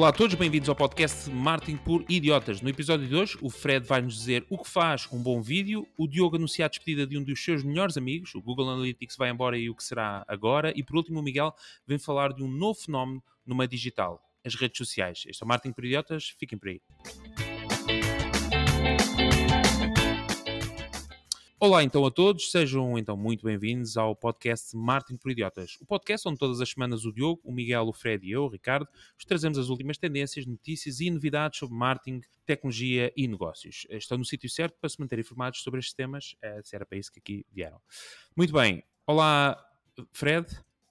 Olá a todos, bem-vindos ao podcast Martin por Idiotas. No episódio de hoje, o Fred vai nos dizer o que faz um bom vídeo, o Diogo anuncia a despedida de um dos seus melhores amigos, o Google Analytics vai embora e o que será agora, e por último o Miguel vem falar de um novo fenómeno no meio digital, as redes sociais. Este é o Martin por Idiotas, fiquem por aí. Olá então a todos, sejam então muito bem-vindos ao podcast Martin por Idiotas. O podcast onde todas as semanas o Diogo, o Miguel, o Fred e eu, o Ricardo, vos trazemos as últimas tendências, notícias e novidades sobre marketing, tecnologia e negócios. Estão no sítio certo para se manter informados sobre estes temas, eh, se era para isso que aqui vieram. Muito bem, olá Fred.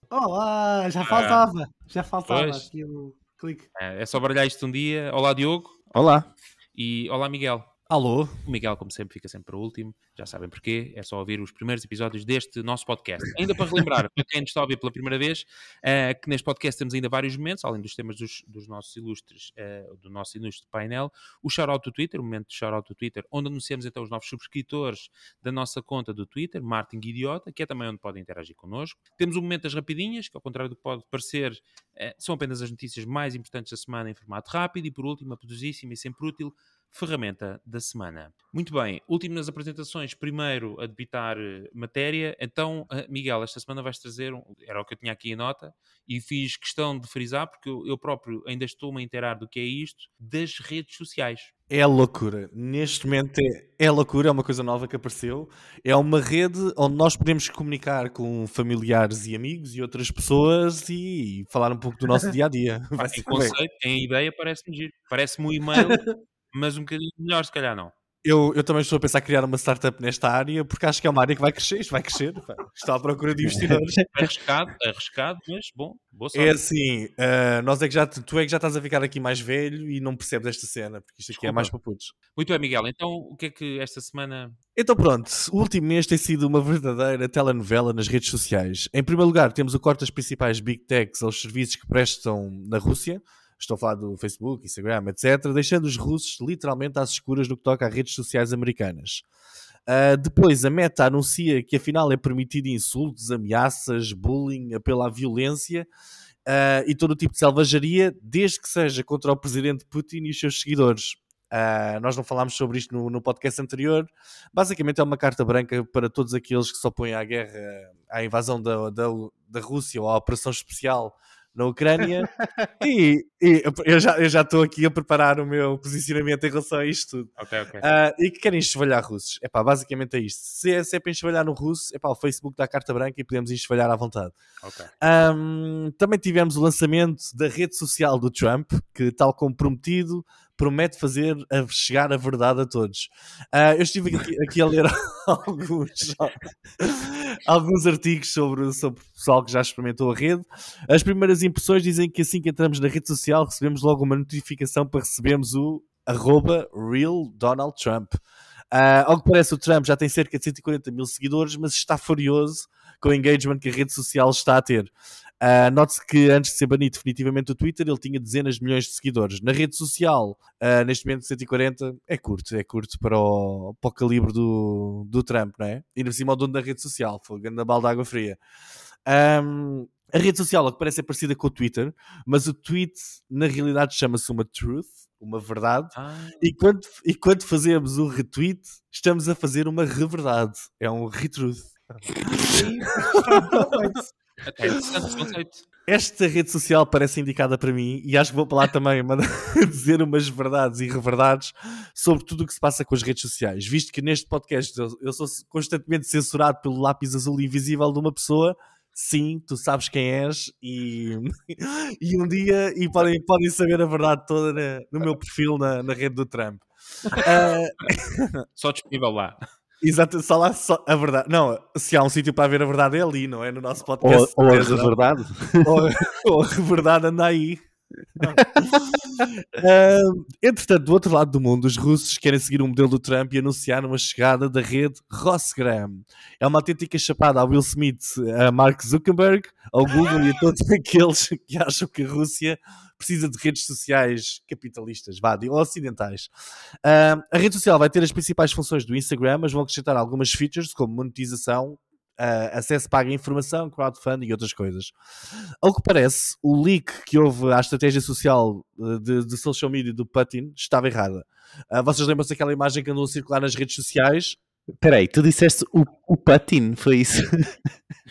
Olá, já faltava, ah, já faltava pois, aqui o clique. É, é só baralhar isto um dia. Olá Diogo. Olá. E olá Miguel. Alô? O Miguel, como sempre, fica sempre para o último. Já sabem porquê. É só ouvir os primeiros episódios deste nosso podcast. Ainda para relembrar, para quem nos está a ouvir pela primeira vez, uh, que neste podcast temos ainda vários momentos, além dos temas dos, dos nossos ilustres, uh, do nosso ilustre painel. O shout-out do Twitter, o momento de shout-out do Twitter, onde anunciamos então os novos subscritores da nossa conta do Twitter, Martin Idiota, que é também onde podem interagir connosco. Temos o momento das rapidinhas, que ao contrário do que pode parecer, uh, são apenas as notícias mais importantes da semana em formato rápido. E por último, a poderosíssima e sempre útil ferramenta da semana. Muito bem, último nas apresentações, primeiro a debitar eh, matéria. Então, eh, Miguel, esta semana vais trazer, era o que eu tinha aqui em nota, e fiz questão de frisar, porque eu próprio ainda estou-me a inteirar do que é isto, das redes sociais. É loucura. Neste momento é, é loucura, é uma coisa nova que apareceu. É uma rede onde nós podemos comunicar com familiares e amigos e outras pessoas e falar um pouco do nosso dia a dia. Em conceito, em ideia, parece-me giro. Parece-me um e-mail mas um bocadinho melhor, se calhar não. Eu, eu também estou a pensar em criar uma startup nesta área porque acho que é uma área que vai crescer, isto vai crescer. Estou à procura de investidores. arriscado, arriscado, mas bom, boa é sorte. É assim, uh, nós é que já, tu é que já estás a ficar aqui mais velho e não percebes esta cena, porque isto aqui Desculpa. é mais para putos. Muito bem, Miguel. Então, o que é que esta semana. Então, pronto, o último mês tem sido uma verdadeira telenovela nas redes sociais. Em primeiro lugar, temos o corte das principais big techs aos serviços que prestam na Rússia estou a falar do Facebook, Instagram, etc., deixando os russos literalmente às escuras no que toca a redes sociais americanas. Uh, depois, a Meta anuncia que afinal é permitido insultos, ameaças, bullying, apelo à violência uh, e todo o tipo de selvageria, desde que seja contra o presidente Putin e os seus seguidores. Uh, nós não falámos sobre isto no, no, podcast anterior. Basicamente, é uma carta branca para todos aqueles que se opõem à guerra, à invasão da, da, da Rússia ou à operação especial na Ucrânia e, e, eu já eu já estou aqui a preparar o meu posicionamento em relação a isto tudo. Okay, okay. Uh, e que querem enxovalhar russos. É pá, basicamente é isto. Se é, se é para enxovalhar no russo, é pá, o Facebook dá a carta branca e podemos enxovalhar à vontade. Okay. Um, também tivemos o lançamento da rede social do Trump, que tal como prometido, promete fazer a chegar a verdade a todos. Uh, eu estive aqui, aqui, a ler alguns, alguns artigos sobre, sobre o pessoal que já experimentou a rede. As primeiras impressões dizem que assim que entramos na rede social recebemos logo uma notificação para recebermos o arroba real Donald Trump. Uh, ao que parece, o Trump já tem cerca de 140 mil seguidores, mas está furioso com o engagement que a rede social está a ter. Uh, Note-se que antes de ser banido definitivamente do Twitter, ele tinha dezenas de milhões de seguidores. Na rede social, uh, neste momento 140, é curto, é curto para o, para o calibre do, do Trump, não é? E por cima o dono da rede social, foi grande balde de água fria. Um, a rede social, o que parece é parecida com o Twitter, mas o tweet na realidade chama-se uma truth, uma verdade, ah. e, quando, e quando fazemos o retweet, estamos a fazer uma reverdade, é um retruth. É interessante conceito. Esta rede social parece indicada para mim e acho que vou para lá também dizer umas verdades e reverdades sobre tudo o que se passa com as redes sociais. Visto que neste podcast eu, eu sou constantemente censurado pelo lápis azul invisível de uma pessoa, sim, tu sabes quem és e, e um dia e podem, podem saber a verdade toda na, no meu perfil na, na rede do Trump. Uh... Só disponível lá. Exato, só lá só, a verdade. Não, se há um sítio para ver a verdade é ali, não é? No nosso podcast. Ou, ou a verdade. ou, ou a verdade anda aí. Uh, entretanto, do outro lado do mundo, os russos querem seguir o modelo do Trump e anunciaram a chegada da rede Rosgram. É uma autêntica chapada a Will Smith, a Mark Zuckerberg, ao Google e a todos aqueles que acham que a Rússia precisa de redes sociais capitalistas, vá, ou ocidentais. Uh, a rede social vai ter as principais funções do Instagram, mas vão acrescentar algumas features como monetização, uh, acesso pago à informação, crowdfunding e outras coisas. Ao que parece, o leak que houve à estratégia social de, de social media do Putin estava errada. Uh, vocês lembram-se daquela imagem que andou a circular nas redes sociais? Peraí, tu disseste o, o Putin, foi isso?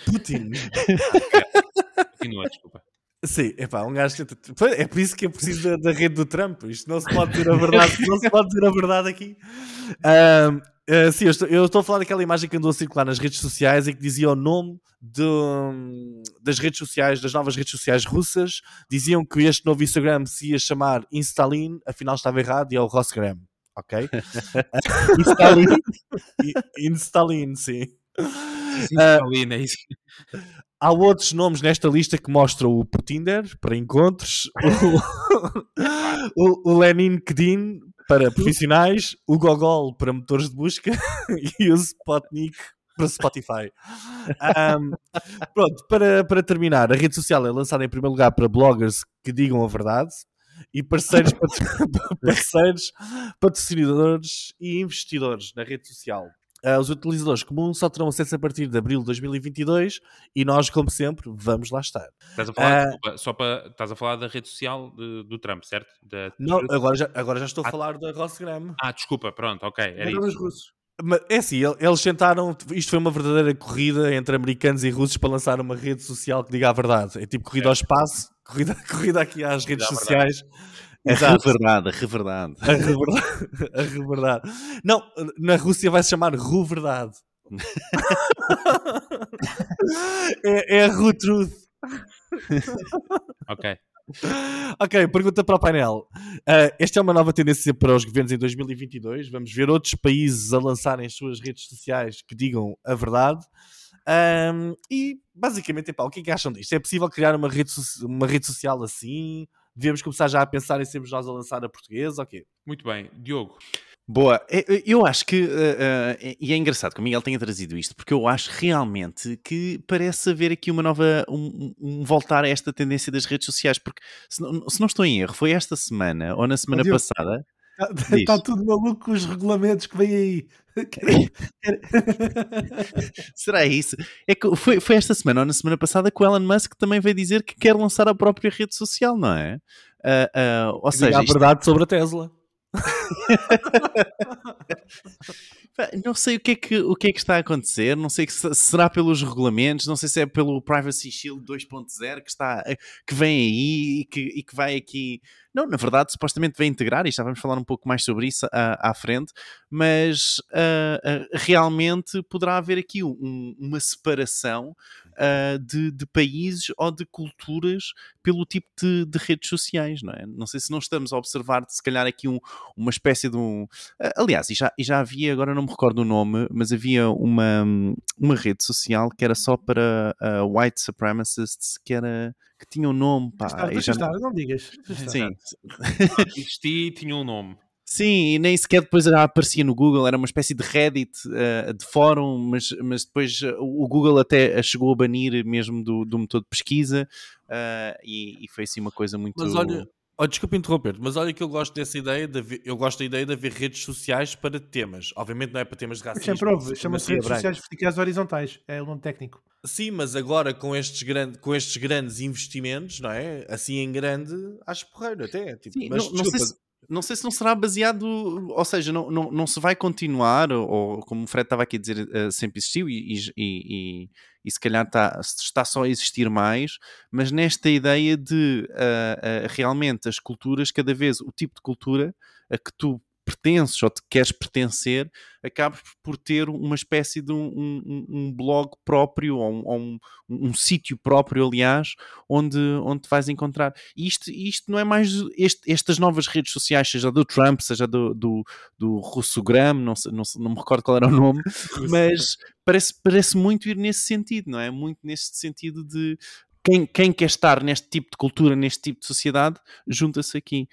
Putin. Continua, desculpa. Sim, epá, um gajo que... É por isso que é preciso da, da, rede do Trump. Isto não se pode dizer a verdade, não se pode dizer a verdade aqui. Um, uh, sim, eu estou, eu estou, a falar daquela imagem que andou a circular nas redes sociais e que dizia o nome de, das redes sociais, das novas redes sociais russas. Diziam que este novo Instagram se ia chamar Instalin, afinal estava errado e é o Rosgram. Ok? Instalin. Instalin, sim. Instalin, é isso. Há outros nomes nesta lista que mostram o Putinder para encontros, o, o Lenin Kedin para profissionais, o Gogol para motores de busca e o Spotnik para Spotify. Um, pronto, para, para terminar, a rede social é lançada em primeiro lugar para bloggers que digam a verdade e parceiros, parceiros patrocinadores e investidores na rede social. Uh, os utilizadores comuns só terão acesso a partir de abril de 2022 e nós, como sempre, vamos lá estar. Estás a falar, uh, desculpa, só para, estás a falar da rede social de, do Trump, certo? Da... Não, agora já, agora já estou a ah, falar da Rossgram. Ah, desculpa, pronto, ok. Era isso. russos. É assim, eles tentaram. Isto foi uma verdadeira corrida entre americanos e russos para lançar uma rede social que diga a verdade. É tipo corrida é. ao espaço, corrida, corrida aqui às redes sociais. É reverdade, a reverdade. A reverdade. A reverdade. Não, na Rússia vai se chamar Ruverdade. é, é a Ru Truth. ok. Ok, pergunta para o painel. Uh, esta é uma nova tendência para os governos em 2022. Vamos ver outros países a lançarem as suas redes sociais que digam a verdade. Um, e basicamente, epá, o que é que acham disto? É possível criar uma rede, uma rede social assim? Devemos começar já a pensar em sermos nós a lançar a portuguesa? Ok. Muito bem. Diogo. Boa, eu acho que, uh, uh, e é engraçado que o Miguel tenha trazido isto, porque eu acho realmente que parece haver aqui uma nova, um, um voltar a esta tendência das redes sociais, porque se não, se não estou em erro, foi esta semana ou na semana passada. Está, está tudo maluco com os regulamentos que vêm aí. Será isso? É que foi, foi esta semana ou na semana passada que o Elon Musk também veio dizer que quer lançar a própria rede social, não é? Uh, uh, ou seja, a verdade sobre a Tesla. não sei o que, é que, o que é que está a acontecer, não sei se será pelos regulamentos, não sei se é pelo Privacy Shield 2.0 que, está, que vem aí e que, e que vai aqui. Não, na verdade, supostamente vai integrar, e já vamos falar um pouco mais sobre isso à, à frente, mas uh, uh, realmente poderá haver aqui um, uma separação uh, de, de, países ou de culturas pelo tipo de, de, redes sociais, não é? Não sei se não estamos a observar, se calhar, aqui um, uma espécie de um. Aliás, e já, e já havia, agora não me recordo o nome, mas havia uma, uma rede social que era só para white supremacists, que era que tinha um nome, pá. Está, já... não digas. Sim. Existia e tinha um nome. Sim, e nem sequer depois aparecia no Google, era uma espécie de Reddit, uh, de fórum, mas, mas depois uh, o Google até chegou a banir mesmo do, do motor de pesquisa uh, e, e, foi assim uma coisa muito. Mas olha, oh, desculpa interromper, mas olha que eu gosto dessa ideia, de haver, eu gosto da ideia de haver redes sociais para temas. Obviamente não é para temas de racismo. Sempre houve, chama-se redes sociais verticais horizontais, é o nome técnico. Sim, mas agora com estes, grande, com estes grandes investimentos, não é? Assim em grande, acho porreiro até. Tipo, Sim, mas, não, não sei se não sei se não será baseado, ou seja, não, não, não se vai continuar, ou, como o Fred estava aqui a dizer, uh, sempre existiu e, e, e, e, se calhar está, está só a existir mais, mas nesta ideia de uh, uh, realmente as culturas, cada vez o tipo de cultura a que tu pertences ou te queres pertencer, acabas por ter uma espécie de um, um, um blog próprio ou um, um, sítio próprio, aliás, onde, onde te vais encontrar. E isto, isto não é mais este, estas novas redes sociais, seja do Trump, seja do, do, do Russogram, não, não, não me recordo qual era o nome, mas parece, parece muito ir nesse sentido, não é? Muito nesse sentido de quem, quem quer estar neste tipo de cultura, neste tipo de sociedade, junta-se aqui.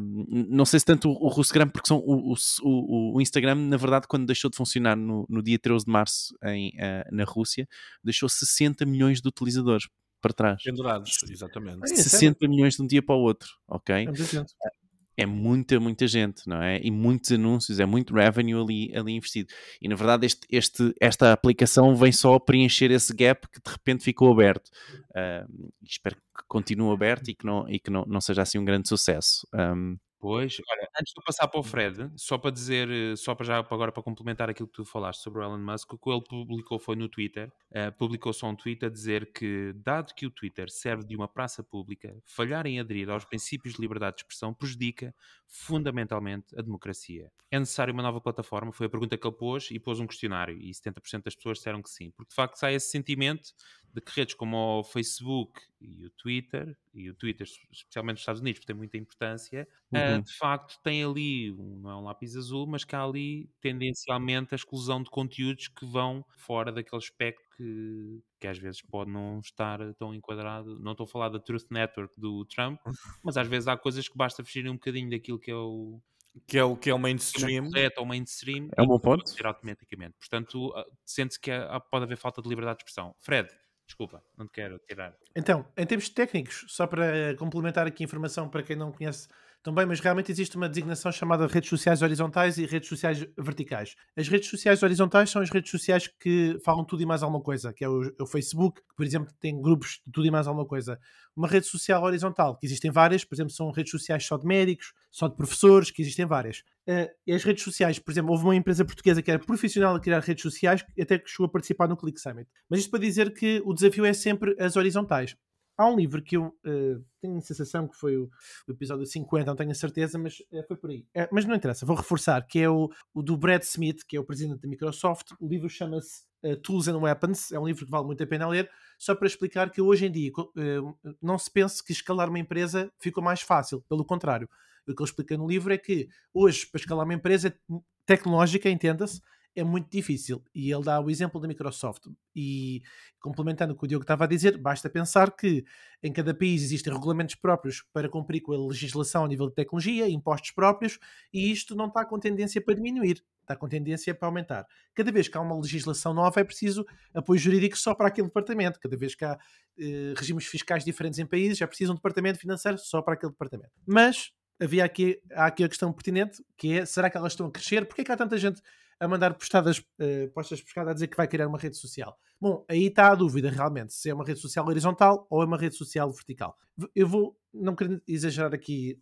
Um, não sei se tanto o, o Russogram, porque são o, o, o, Instagram, na verdade, quando deixou de funcionar no, no dia 13 de março em, uh, na Rússia, deixou 60 milhões de utilizadores para trás. Pendurados, exatamente. 60 milhões de um dia para o outro, ok? é muita, muita gente, não é? E muitos anúncios, é muito revenue ali, ali investido. E na verdade, este, este, esta aplicação vem só preencher esse gap que de repente ficou aberto. Uh, espero que continue aberto e que não, e que não, não seja assim um grande sucesso. Um, Pois, olha, antes de eu passar para o Fred, só para dizer, eh, só para já agora para complementar aquilo que tu falaste sobre o Elon Musk, o que ele publicou foi no Twitter, uh, publicou só um tweet a dizer que, dado que o Twitter serve de uma praça pública, falhar em aderir aos princípios de liberdade de expressão prejudica fundamentalmente a democracia. É necessário uma nova plataforma? Foi a pergunta que ele pôs e pôs um questionário e 70% das pessoas disseram que sim, porque de facto sai esse sentimento de que redes como o Facebook e o Twitter, e o Twitter, especialmente nos Estados Unidos, porque tem muita importância, eh, uhum. uh, de facto tem ali, um, não é um lápis azul, mas que há ali tendencialmente a exclusão de conteúdos que vão fora daquele espectro que, que às vezes pode não estar tão enquadrado. Não estou a falar da Truth Network do Trump, mas às vezes há coisas que basta fugir um bocadinho daquilo que é o, que é o que é o mainstream. É o mainstream. É um bom ponto. Automaticamente. Portanto, ah, sente-se que pode haver falta de liberdade de expressão. Fred, Desculpa, não te quero tirar. Então, em termos técnicos, só para complementar aqui a informação para quem não conhece também, mas realmente existe uma designação chamada redes sociais horizontais e redes sociais verticais. As redes sociais horizontais são as redes sociais que falam tudo e mais alguma coisa, que é o, o Facebook, que, por exemplo, tem grupos de tudo e mais alguma coisa. Uma rede social horizontal, que existem várias, por exemplo, são redes sociais só de médicos, só de professores, que existem várias. Uh, e as redes sociais, por exemplo, houve uma empresa portuguesa que era profissional a criar redes sociais, até que chegou a participar no Click Summit. Mas isto para dizer que o desafio é sempre as horizontais. Há um livro que eu uh, tenho a sensação que foi o, o, episódio 50, não tenho a certeza, mas uh, foi por aí. Uh, mas não interessa, vou reforçar, que é o, o, do Brad Smith, que é o presidente da Microsoft. O livro chama-se Tools and Weapons, é um livro que vale muito a pena ler, só para explicar que hoje em dia não se pense que escalar uma empresa ficou mais fácil, pelo contrário. O que ele explica no livro é que hoje, para escalar uma empresa tecnológica, entenda-se, é muito difícil. E ele dá o exemplo da Microsoft. E complementando o que o Diogo estava a dizer, basta pensar que em cada país existem regulamentos próprios para cumprir com a legislação a nível de tecnologia, impostos próprios, e isto não está com tendência para diminuir, está com tendência para aumentar. Cada vez que há uma legislação nova é preciso apoio jurídico só para aquele departamento. Cada vez que há eh, regimes fiscais diferentes em países, já precisa um departamento financeiro só para aquele departamento. Mas havia aqui, há aqui a questão pertinente, que é, será que elas estão a crescer? Porquê é que há tanta gente a mandar postadas, uh, postas de pescada a dizer que vai criar uma rede social. Bom, aí está a dúvida realmente, se é uma rede social horizontal ou é uma rede social vertical. Eu vou, não quero exagerar aqui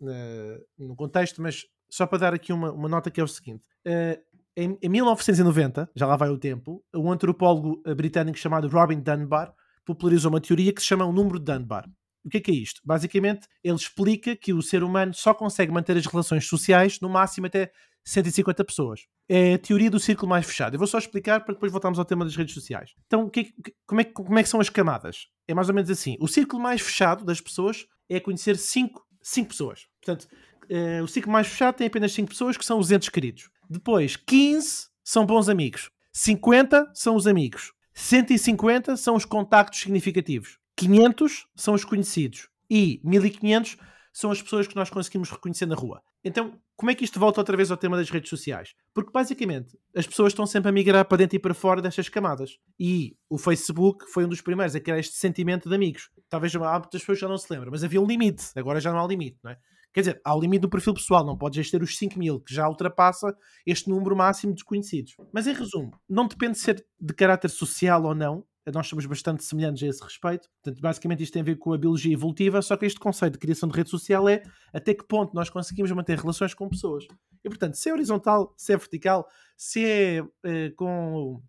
no contexto, mas só para dar aqui uma, uma nota que é o seguinte. Uh, em, em 1990, já lá vai o tempo, um antropólogo britânico chamado Robin Dunbar popularizou uma teoria que se chama o número de Dunbar. O que é que é isto? Basicamente, ele explica que o ser humano só consegue manter as relações sociais no máximo até 150 pessoas. É a teoria do círculo mais fechado. Eu vou só explicar para depois voltarmos ao tema das redes sociais. Então, que, como, é, como é que são as camadas? É mais ou menos assim. O círculo mais fechado das pessoas é conhecer 5 pessoas. Portanto, uh, o círculo mais fechado tem apenas 5 pessoas que são os entes queridos. Depois, 15 são bons amigos. 50 são os amigos. 150 são os contactos significativos. 500 são os conhecidos. E 1500 são as pessoas que nós conseguimos reconhecer na rua. Então, como é que isto volta outra vez ao tema das redes sociais? Porque basicamente as pessoas estão sempre a migrar para dentro e para fora destas camadas. E o Facebook foi um dos primeiros a criar este sentimento de amigos. Talvez muitas pessoas já não se lembram, mas havia um limite. Agora já não há limite, não é? Quer dizer, há o limite do perfil pessoal, não podes ter os 5 mil, que já ultrapassa este número máximo de desconhecidos. Mas em resumo, não depende de ser de caráter social ou não, nós somos bastante semelhantes a esse respeito. Portanto, basicamente isto tem a ver com a biologia evolutiva, só que este conceito de criação de rede social é até que ponto nós conseguimos manter relações com pessoas. E portanto, se é horizontal, se é vertical, se é eh, com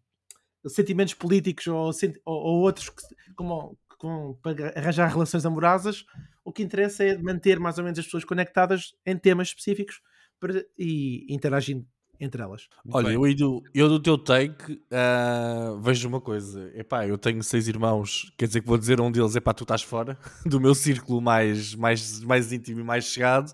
sentimentos políticos ou, ou, ou outros que, como, com, para arranjar relações amorosas, o que interessa é manter mais ou menos as pessoas conectadas em temas específicos para, e interagindo entre elas. Olha, eu do, eu do teu take uh, vejo uma coisa. Epá, eu tenho seis irmãos, quer dizer que vou dizer a um deles, epá, tu estás fora do meu círculo mais, mais, mais íntimo e mais chegado.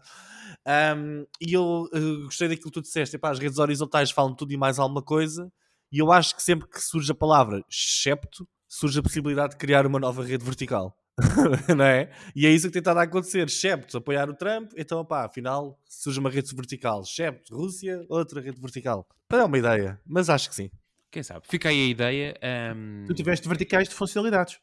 Um, e eu uh, gostei daquilo que tu disseste, epá, as redes horizontais falam tudo e mais alguma coisa. E eu acho que sempre que surge a palavra excepto, surge a possibilidade de criar uma nova rede vertical. não é? E é isso que tem estado a acontecer. Shepto apoiar o Trump, então pá, afinal surge uma rede vertical. Shepto, Rússia, outra rede vertical. Para dar uma ideia, mas acho que sim. Quem sabe? Fica aí a ideia. Um... Tu tiveste verticais de funcionalidades.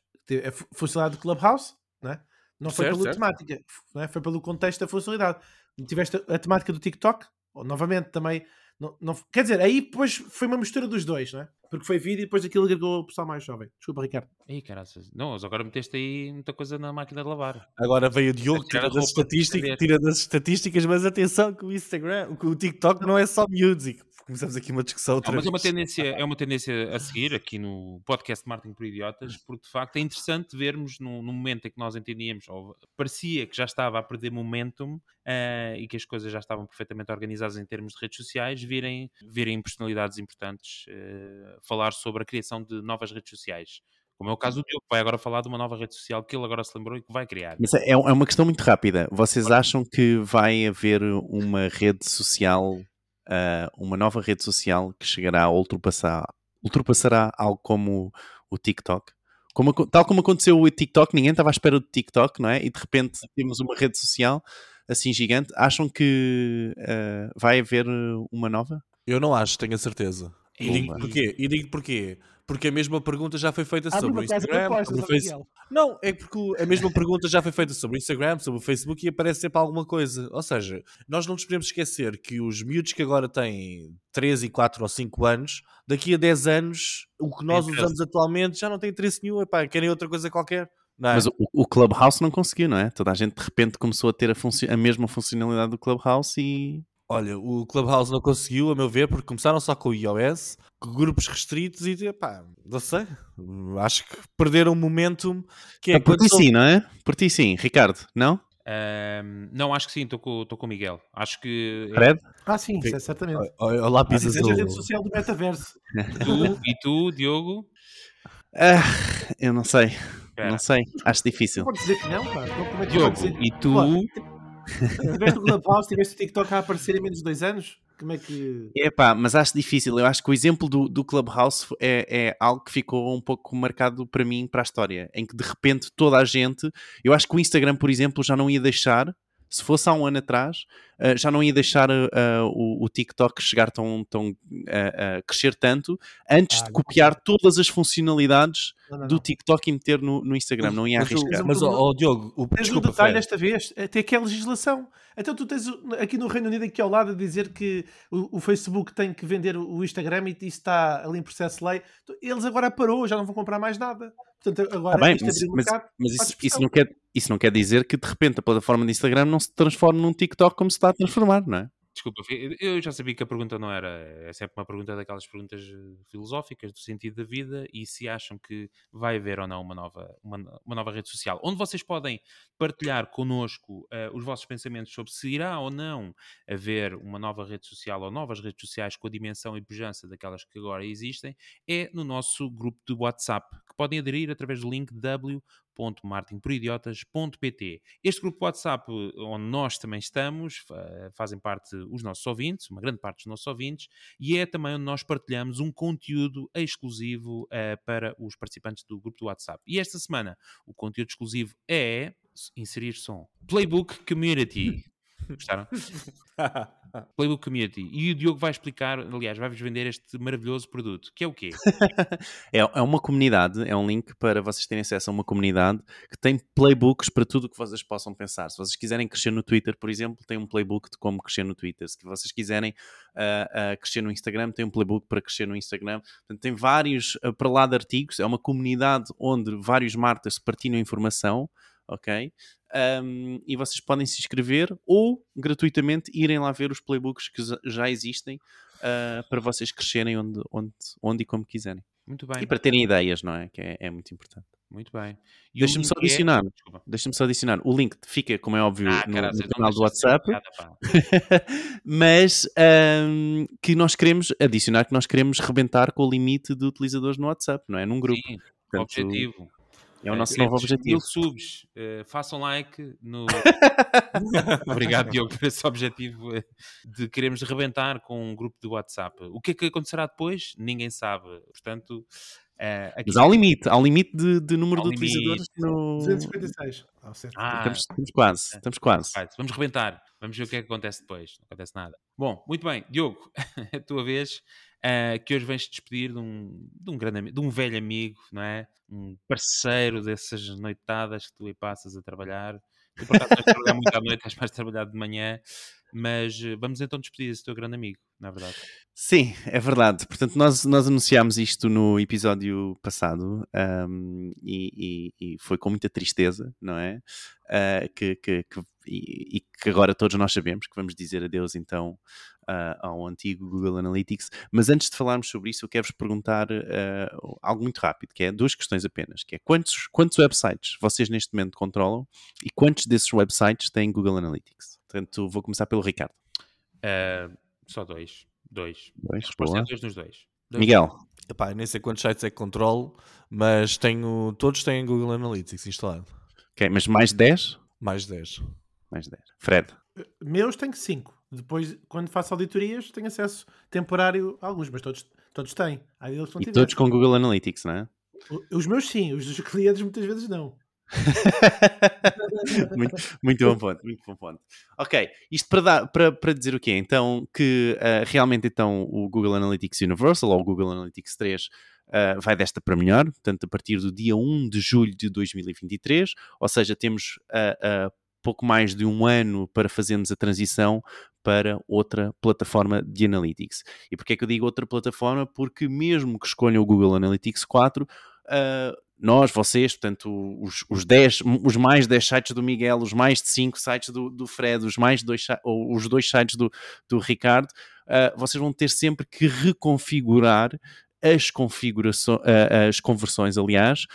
A funcionalidade do Clubhouse, não é? Não foi certo, pela certo. temática, não é? foi pelo contexto da funcionalidade. tiveste a, a temática do TikTok, ou, novamente também. Não, não, quer dizer, aí depois foi uma mistura dos dois, não é? Porque foi vídeo e depois aquilo agregou o pessoal mais jovem. Desculpa, Ricardo. Ih, caraças. Não, agora meteste aí muita coisa na máquina de lavar. Agora veio o Diogo, tira das, estatísticas, tira das estatísticas, mas atenção que o Instagram, que o TikTok não é só music. Começamos aqui uma discussão outra Não, mas é uma, vez. tendência, é uma tendência a seguir aqui no podcast Marketing por Idiotas, porque de facto é interessante vermos no, no momento em que nós entendíamos, ou parecia que já estava a perder momentum eh, e que as coisas já estavam perfeitamente organizadas em termos de redes sociais, virem, virem personalidades importantes eh, falar sobre a criação de novas redes sociais. Como é o caso do Diogo, que vai agora falar de uma nova rede social que ele agora se lembrou e que vai criar. Mas é, é uma questão muito rápida. Vocês acham que vai haver uma rede social, ah, uma nova rede social que chegará a ultrapassar, ultrapassará algo como o TikTok? Como tal como aconteceu o TikTok, ninguém estava à espera do TikTok, não é? E de repente temos uma rede social assim gigante. Acham que ah, vai haver uma nova? Eu não acho, tenho a certeza. E digo porquê? E digo porquê? Porque a mesma pergunta já foi feita Abre sobre o Instagram, sobre o Facebook. Não, é porque a mesma pergunta já foi feita sobre o Instagram, sobre o Facebook e aparece sempre alguma coisa. Ou seja, nós não nos podemos esquecer que os miúdos que agora têm 3 e 4 ou 5 anos, daqui a 10 anos, o que nós Tem usamos atualmente já não tem interesse nenhum. Epá, querem outra coisa qualquer. Não é? Mas o, o Clubhouse não conseguiu, não é? Toda a gente de repente começou a ter a, a mesma funcionalidade do Clubhouse e Olha, o Clubhouse não conseguiu, a meu ver, porque começaram só com o iOS, com grupos restritos e, pá, não sei. Acho que perderam o momentum que é Ah, por ti são- sim, não é? Por ti sim, Ricardo, não? Ahm, não, acho que sim, estou com, estou com o Miguel. Acho que Fred? Ah, sim, é certamente. O, o lápis Ah, azul. é a rede social do metaverso. tu e tu, Diogo, Ah, eu não sei, não sei, acho difícil. Não pode dizer que não, pá. Não, como é que Diogo e tu, Pô, Tiveste o Clubhouse, tiveste o TikTok a aparecer em menos de dois anos? Como é que. Epá, mas acho difícil. Eu acho que o exemplo do, do Clubhouse é, é algo que ficou um pouco marcado para mim, para a história, em que de repente toda a gente. Eu acho que o Instagram, por exemplo, já não ia deixar, se fosse há um ano atrás, ah, já não ia deixar ah, o, o TikTok chegar tão, tão ah, ah, crescer tanto antes Ah, de não copiar todas as funcionalidades Não, não, do não. TikTok e meter no, no Instagram. Não ia Mas, o- arriscar. mas, ó, Diogo, o, Tens um desculpa, detalhe Fred. desta vez, até que é legislação. Então tu tens aqui no Reino Unido, aqui ao lado, a dizer que o, o Facebook tem que vender o Instagram e isso está ali em processo de lei. Eles agora parou, já não vão comprar mais nada. Portanto, agora Tá bem, isto mas, um mas- mas isso, isso não quer, isso não quer dizer que de repente a plataforma de Instagram não se transforme num TikTok como se está a transformar, não é? desculpa, eu já sabia que a pergunta não era. É sempre uma pergunta daquelas perguntas eh, filosóficas do sentido da vida e se acham que vai haver ou não uma nova, uma, uma nova rede social, onde vocês podem partilhar connosco eh, os vossos pensamentos sobre se irá ou não haver uma nova rede social ou novas redes sociais com a dimensão e pujança daquelas que agora existem, é no nosso grupo de WhatsApp, que podem aderir através do link w.martinporidiotas.pt. Este grupo WhatsApp, onde nós também estamos, fa- fazem parte os nossos ouvintes, uma grande parte dos nossos ouvintes, e é também onde nós partilhamos um conteúdo exclusivo eh, para os participantes do grupo do WhatsApp. E esta semana o conteúdo exclusivo é inserir som. Playbook Community. Gostaram? Playbook Community. E o Diogo vai explicar, aliás, vai-vos vender este maravilhoso produto, que é o quê? É, é uma comunidade, é um link para vocês terem acesso a uma comunidade que tem playbooks para tudo o que vocês possam pensar. Se vocês quiserem crescer no Twitter, por exemplo, tem um playbook de como crescer no Twitter. Se vocês quiserem ah, ah, crescer no Instagram, tem um playbook para crescer no Instagram. Portanto, tem vários ah, para lá de artigos. É uma comunidade onde vários marcas partilham informação, ok? Um, e vocês podem se inscrever ou gratuitamente irem lá ver os playbooks que já- existem ah, para vocês crescerem onde, onde, onde e como quiserem. Muito bem, E para terem ideias, não é? Que é, é muito importante. muito bem. Deixa-me só é- adicionar. Desculpa. Deixa-me só adicionar. O link fica, como é óbvio, Ah, no, caralho, no canal do WhatsApp. pá. mas ahm, que nós queremos adicionar que nós queremos rebentar com o limite de utilizadores no WhatsApp, não é? Num grupo. Sim, Portanto, objetivo. É o Eh, nosso queremos novo objetivo. Mil subs, eh, façam like no. Obrigado, Diogo, por esse objetivo eh, de queremos rebentar com um grupo de WhatsApp. O que é que acontecerá depois? Ninguém sabe. Portanto, eh, aqui- Mas há um limite, há um limite de, de número Há de utilizadores no. 256. Ah. Ah, Estamos, estamos quase, estamos quase. Right, vamos rebentar. Vamos ver o que é que acontece depois. Não acontece nada. Bom, muito bem. Diogo, é a tua vez. Eh, que hoje vens-te despedir de um, de, um grande, de um velho amigo, não é? Um parceiro dessas noitadas que tu aí passas a trabalhar. Tu por acaso trabalhar muito à noite, vais mais trabalhar de manhã, mas eh, vamos então despedir esse teu grande amigo, na verdade. Sim, é verdade. Portanto, nós, nós anunciámos isto no episódio passado um, e, e, e, foi com muita tristeza, não é? Uh, que, que, que e, e, que agora todos nós sabemos que vamos dizer adeus então uh, ao antigo Google Analytics. Mas antes de falarmos sobre isso, eu quero-vos perguntar uh, algo muito rápido, que é duas questões apenas, que é quantos, quantos websites vocês neste momento controlam e quantos desses websites têm Google Analytics? Portanto, vou começar pelo Ricardo. Uh, só dois. Dois. Dois, boa. dois nos dois. dois. Miguel. Epá, nem sei quantos sites é que controlo, mas tenho, todos têm Google Analytics instalado. Ok, mas mais 10? Mais 10. Mais 10. Fred. Meus tenho 5. Depois, quando faço auditorias, tenho acesso temporário a alguns, mas todos, todos têm. Há deles que não e todos com Google Analytics, não é? Os meus sim, os dos clientes muitas vezes não. muito, muito bom ponto, muito bom ponto. Ok, isto para, dar, para, para dizer o quê? Então, que uh, realmente então o Google Analytics Universal ou o Google Analytics 3 uh, eh, vai desta para melhor, portanto, a partir do dia 1 de julho de 2023, ou seja, temos uh, pouco mais de um ano para fazermos a transição para outra plataforma de Analytics. E porquê é que eu digo outra plataforma? Porque mesmo que escolham o Google Analytics 4, uh, nós, vocês, portanto, os, os, 10, os mais 10 sites do Miguel, os mais de 5 sites do, do Fred, os mais dois, ou os dois sites do, do Ricardo, uh, vocês vão ter sempre que reconfigurar as configurações, uh, as conversões, aliás,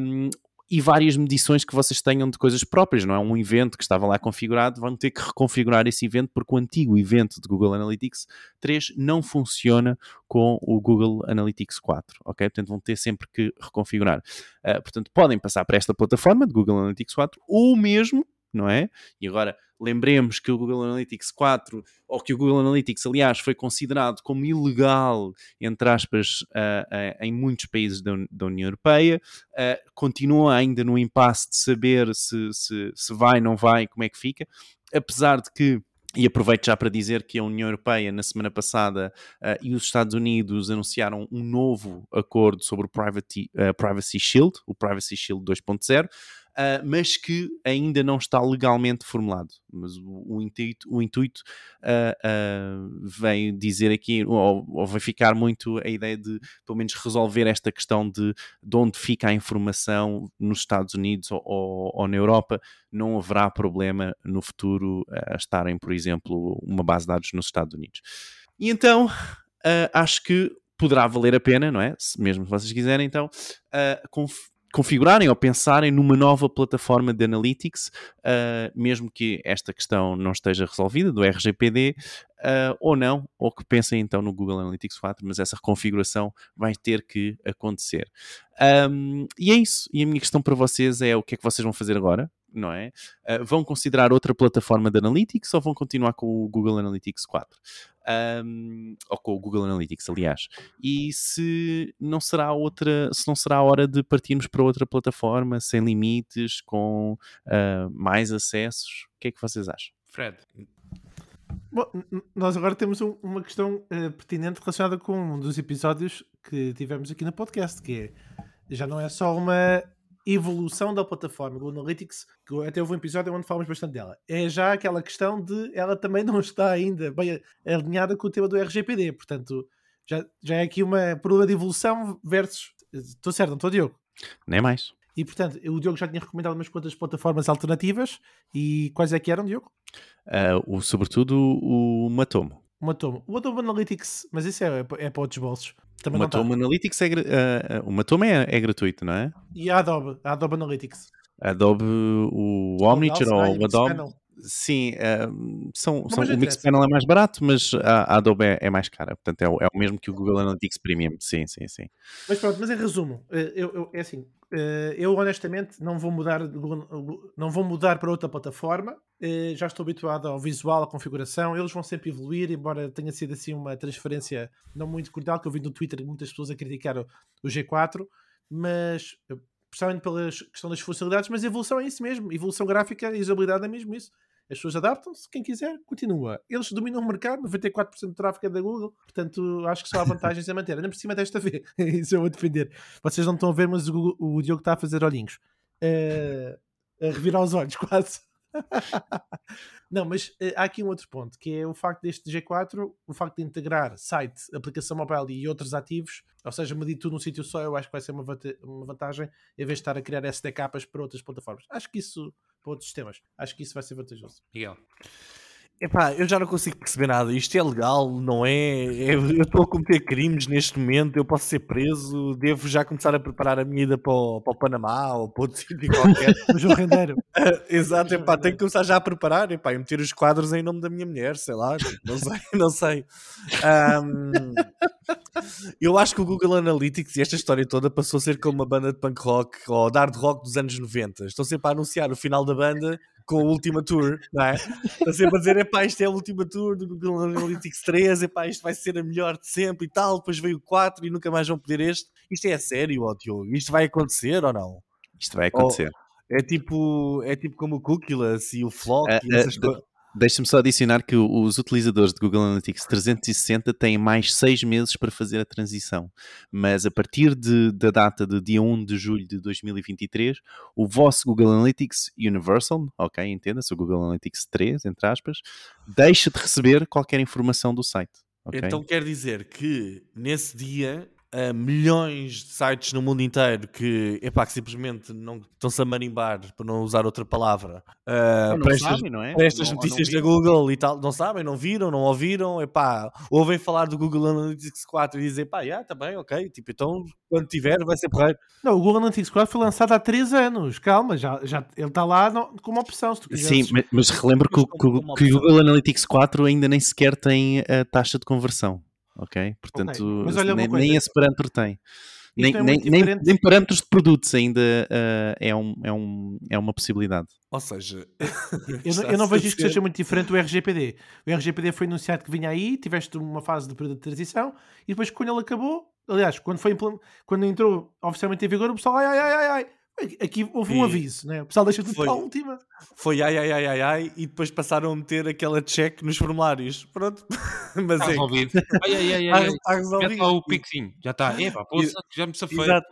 um, e várias medições que vocês tenham de coisas próprias, não é? Um evento que estava lá configurado, vão ter que reconfigurar esse evento porque o antigo evento de Google Analytics 3 não funciona com o Google Analytics 4, ok? Portanto, vão ter sempre que reconfigurar. Uh, portanto, podem passar para esta plataforma de Google Analytics 4 ou mesmo não é? E agora lembremos que o Google Analytics 4, ou que o Google Analytics, aliás, foi considerado como ilegal, entre aspas, uh, uh, em muitos países da, da União Europeia, uh, continua ainda no impasse de saber se, se, se vai, não vai, como é que fica, apesar de que e aproveito já para dizer que a União Europeia, na semana passada, uh, e os Estados Unidos anunciaram um novo acordo sobre o Privacy, uh, Privacy Shield, o Privacy Shield 2.0, uh, mas que ainda não está legalmente formulado. Mas o, o intuito, o intuito uh, vem dizer aqui, ou, ou, vai ficar muito a ideia de, pelo menos, resolver esta questão de, de onde fica a informação nos Estados Unidos ou, ou, ou na Europa. Não haverá problema no futuro a estarem, por exemplo, uma base de dados nos Estados Unidos. E então, acho que poderá valer a pena, não é? Se mesmo se vocês quiserem, então, uh, configurarem ou pensarem numa nova plataforma de analytics, uh, mesmo que esta questão não esteja resolvida, do RGPD, uh, ou não, ou que pensem então no Google Analytics 4, mas essa reconfiguração vai ter que acontecer. Um, e é isso. E a minha questão para vocês é o que é que vocês vão fazer agora? Não é? Uh, vão considerar outra plataforma de Analytics ou vão continuar com o Google Analytics 4? Um, ou com o Google Analytics, aliás. E se não será outra, se não será a hora de partirmos para outra plataforma sem limites, com uh, mais acessos, o que é que vocês acham? Fred, Bom, nós agora temos um, uma questão uh, pertinente relacionada com um dos episódios que tivemos aqui no podcast, que é já não é só uma evolução da plataforma do Analytics, que até houve um episódio onde falamos bastante dela. É já aquela questão de ela também não está ainda bem alinhada com o tema do RGPD, portanto, já, já é aqui uma problema de evolução versus. Estou certo, não estou, Diogo? Nem mais. E portanto, o Diogo já tinha recomendado umas quantas plataformas alternativas e quais é que eram, Diogo? Uh, o, sobretudo o Matomo. O Matomo. O Adobe Analytics, mas isso é, é para outros bolsos. Também o Matomo Analytics é, uh, o é, é gratuito, não é? E a Adobe, a Adobe Analytics. Adobe, o ou o Adobe. Sim, uh, são, são, o Mixpanel é mais barato, mas a, a Adobe é, é, mais cara. Portanto, é o, é o, mesmo que o Google Analytics Premium. Sim, sim, sim. Mas pronto, mas em resumo, eh, eu, eu, é assim, eh, eu honestamente não vou mudar não vou mudar para outra plataforma já estou habituado ao visual, à configuração eles vão sempre evoluir, embora tenha sido assim uma transferência não muito cordial que eu vi no Twitter muitas pessoas a criticar o, o G4 mas principalmente pela questão das funcionalidades, mas evolução é isso mesmo, evolução gráfica e usabilidade é mesmo isso as pessoas adaptam-se, quem quiser, continua. Eles dominam o mercado, 94% do tráfego é da Google, portanto acho que só há vantagens a manter. Ainda por cima desta vez, isso eu vou defender. Vocês não estão a ver, mas o, o Diogo está a fazer olhinhos. Uh, a revirar os olhos, quase. Não, mas uh, há aqui um outro ponto, que é o facto deste G4, o facto de integrar site, aplicação mobile e outros ativos, ou seja, medir tudo num sítio só, eu acho que vai ser uma, uma vantagem, em vez de estar a criar SDKs para outras plataformas. Acho que isso, para outros sistemas, acho que isso vai ser vantajoso. Miguel. Epá, eu já não consigo perceber nada. Isto é legal, não é? eu estou a cometer crimes neste momento, eu posso ser preso, devo já começar a preparar a minha ida para o, para o Panamá ou para outro sítio qualquer. o João Rendeiro. Exato, epá, tenho que começar já a preparar epá, e meter os quadros em nome da minha mulher, sei lá, não sei, não sei. Um, eu acho que o Google Analytics e esta história toda passou a ser como uma banda de punk rock ou hard rock dos anos 90. Estão sempre a anunciar o final da banda com a última tour, não é? Estão sempre a dizer, epá, isto é a última tour do Google Analytics 3, epá, isto vai ser a melhor de sempre e tal, depois veio o 4 e nunca mais vão pedir este. Isto é sério, ó Diogo? Isto vai acontecer ou não? Isto vai acontecer. Ou é tipo, é tipo como o Cookieless e o Flock uh, e essas uh, coisas. Deixa-me só adicionar que os utilizadores de Google Analytics 360 têm mais seis meses para fazer a transição, mas a partir de, da data de dia 1 de julho de 2023, o vosso Google Analytics Universal, ok, entenda-se, o Google Analytics 3, entre aspas, deixa de receber qualquer informação do site. Okay? Então quer dizer que nesse dia a milhões de sites no mundo inteiro que, epá, que simplesmente não estão-se a marimbar, por não usar outra palavra, uh, para, estas, sabem, é? para estas não, notícias não da Google e tal, não sabem, não viram, não ouviram, epá, ouvem falar do Google Analytics 4 e dizem, pá, já, está bem, ok, tipo, então quando tiver vai ser porreiro. Não, o Google Analytics 4 foi lançado há 3 anos, calma, já, já, ele está lá não, como opção, se tu quiseres. Sim, mas, mas relembro que, que, que o Google Analytics 4 ainda nem sequer tem a taxa de conversão ok? Portanto, okay. nem, nem esse parâmetro tem. Nem, é nem, nem, nem, parâmetros de produtos ainda uh, é, um, é, um, é uma possibilidade. Ou seja, eu, não, eu não vejo isto que seja muito diferente do RGPD. O RGPD foi anunciado que vinha aí, tiveste uma fase de período de transição e depois, quando ele acabou, aliás, quando, foi, quando entrou oficialmente em vigor, o pessoal, ai, ai, ai, ai, Aqui houve um e aviso, né? o pessoal deixa tudo foi, para a última. Foi ai, ai, ai, ai, ai, e depois passaram a meter aquela check nos formulários. Pronto. Mas está é. resolvido. Ai, ai, ai, ai. Está resolvido. Já está o piquezinho, já está. Epa, poxa, já me safei. Exato.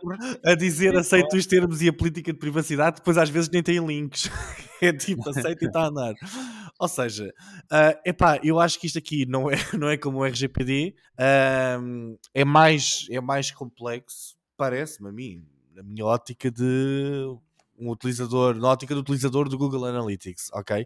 A dizer aceito os termos e a política de privacidade, depois às vezes nem tem links. é tipo, aceito e está a andar. Ou seja, uh, epá, eu acho que isto aqui não é, não é como o RGPD, uh, é, mais, é mais complexo, parece-me a mim na minha ótica de um utilizador, na ótica do utilizador do Google Analytics, ok?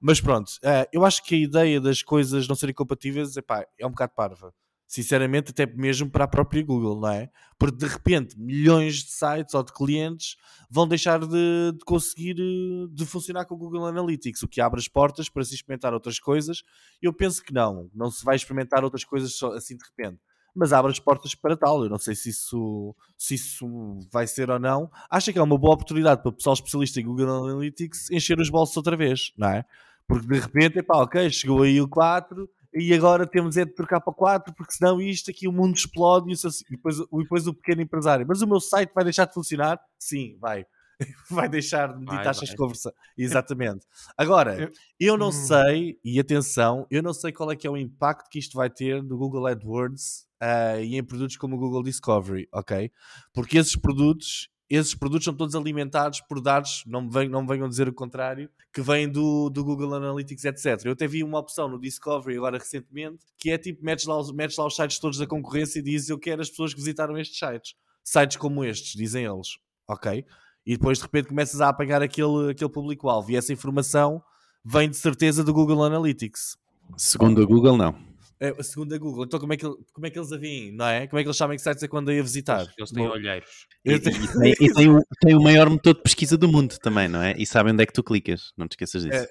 Mas pronto, uh, eu acho que a ideia das coisas não serem compatíveis epá, é um bocado parva. Sinceramente, até mesmo para a própria Google, não é? Porque de repente milhões de sites ou de clientes vão deixar de, de conseguir eh, de funcionar com o Google Analytics, o que abre as portas para se experimentar outras coisas. Eu penso que não, não se vai experimentar outras coisas assim de repente mas abre as portas para tal. Eu não sei se isso, se isso vai ser ou não. Acho que é uma boa oportunidade para o pessoal especialista em Google Analytics encher os bolsos outra vez, não é? Porque de repente, pá, ok, chegou aí o 4 e agora temos é de trocar para 4 porque senão isto aqui o mundo explode e, depois, e depois o pequeno empresário. Mas o meu site vai deixar de funcionar? Sim, vai. vai deixar de medir taxas de conversão. Exatamente. Agora, eu não hum. sei, e atenção, eu não sei qual é que é o impacto que isto vai ter no Google AdWords uh, e em produtos como o Google Discovery, ok? Porque esses produtos, esses produtos são todos alimentados por dados, não me, venham, não me venham dizer o contrário, que vêm do, do Google Analytics, etc. Eu até vi uma opção no Discovery agora recentemente, que é tipo, metes lá, metes lá os sites todos da concorrência e dizes eu quero as pessoas que visitaram estes sites. Sites como estes, dizem eles, ok? E depois de repente começas a apanhar aquele, aquele público-alvo e essa informação vem de certeza do Google Analytics. Segundo a Google, não. É, segundo a Google. Então como é, que, como é que eles a veem, não é? Como é que eles sabem que sites é quando ia visitar? Eles têm olheiros. E, e, tem, e tem, o, tem, o, maior motor de pesquisa do mundo também, não é? E sabem onde é que tu clicas, não te esqueças disso.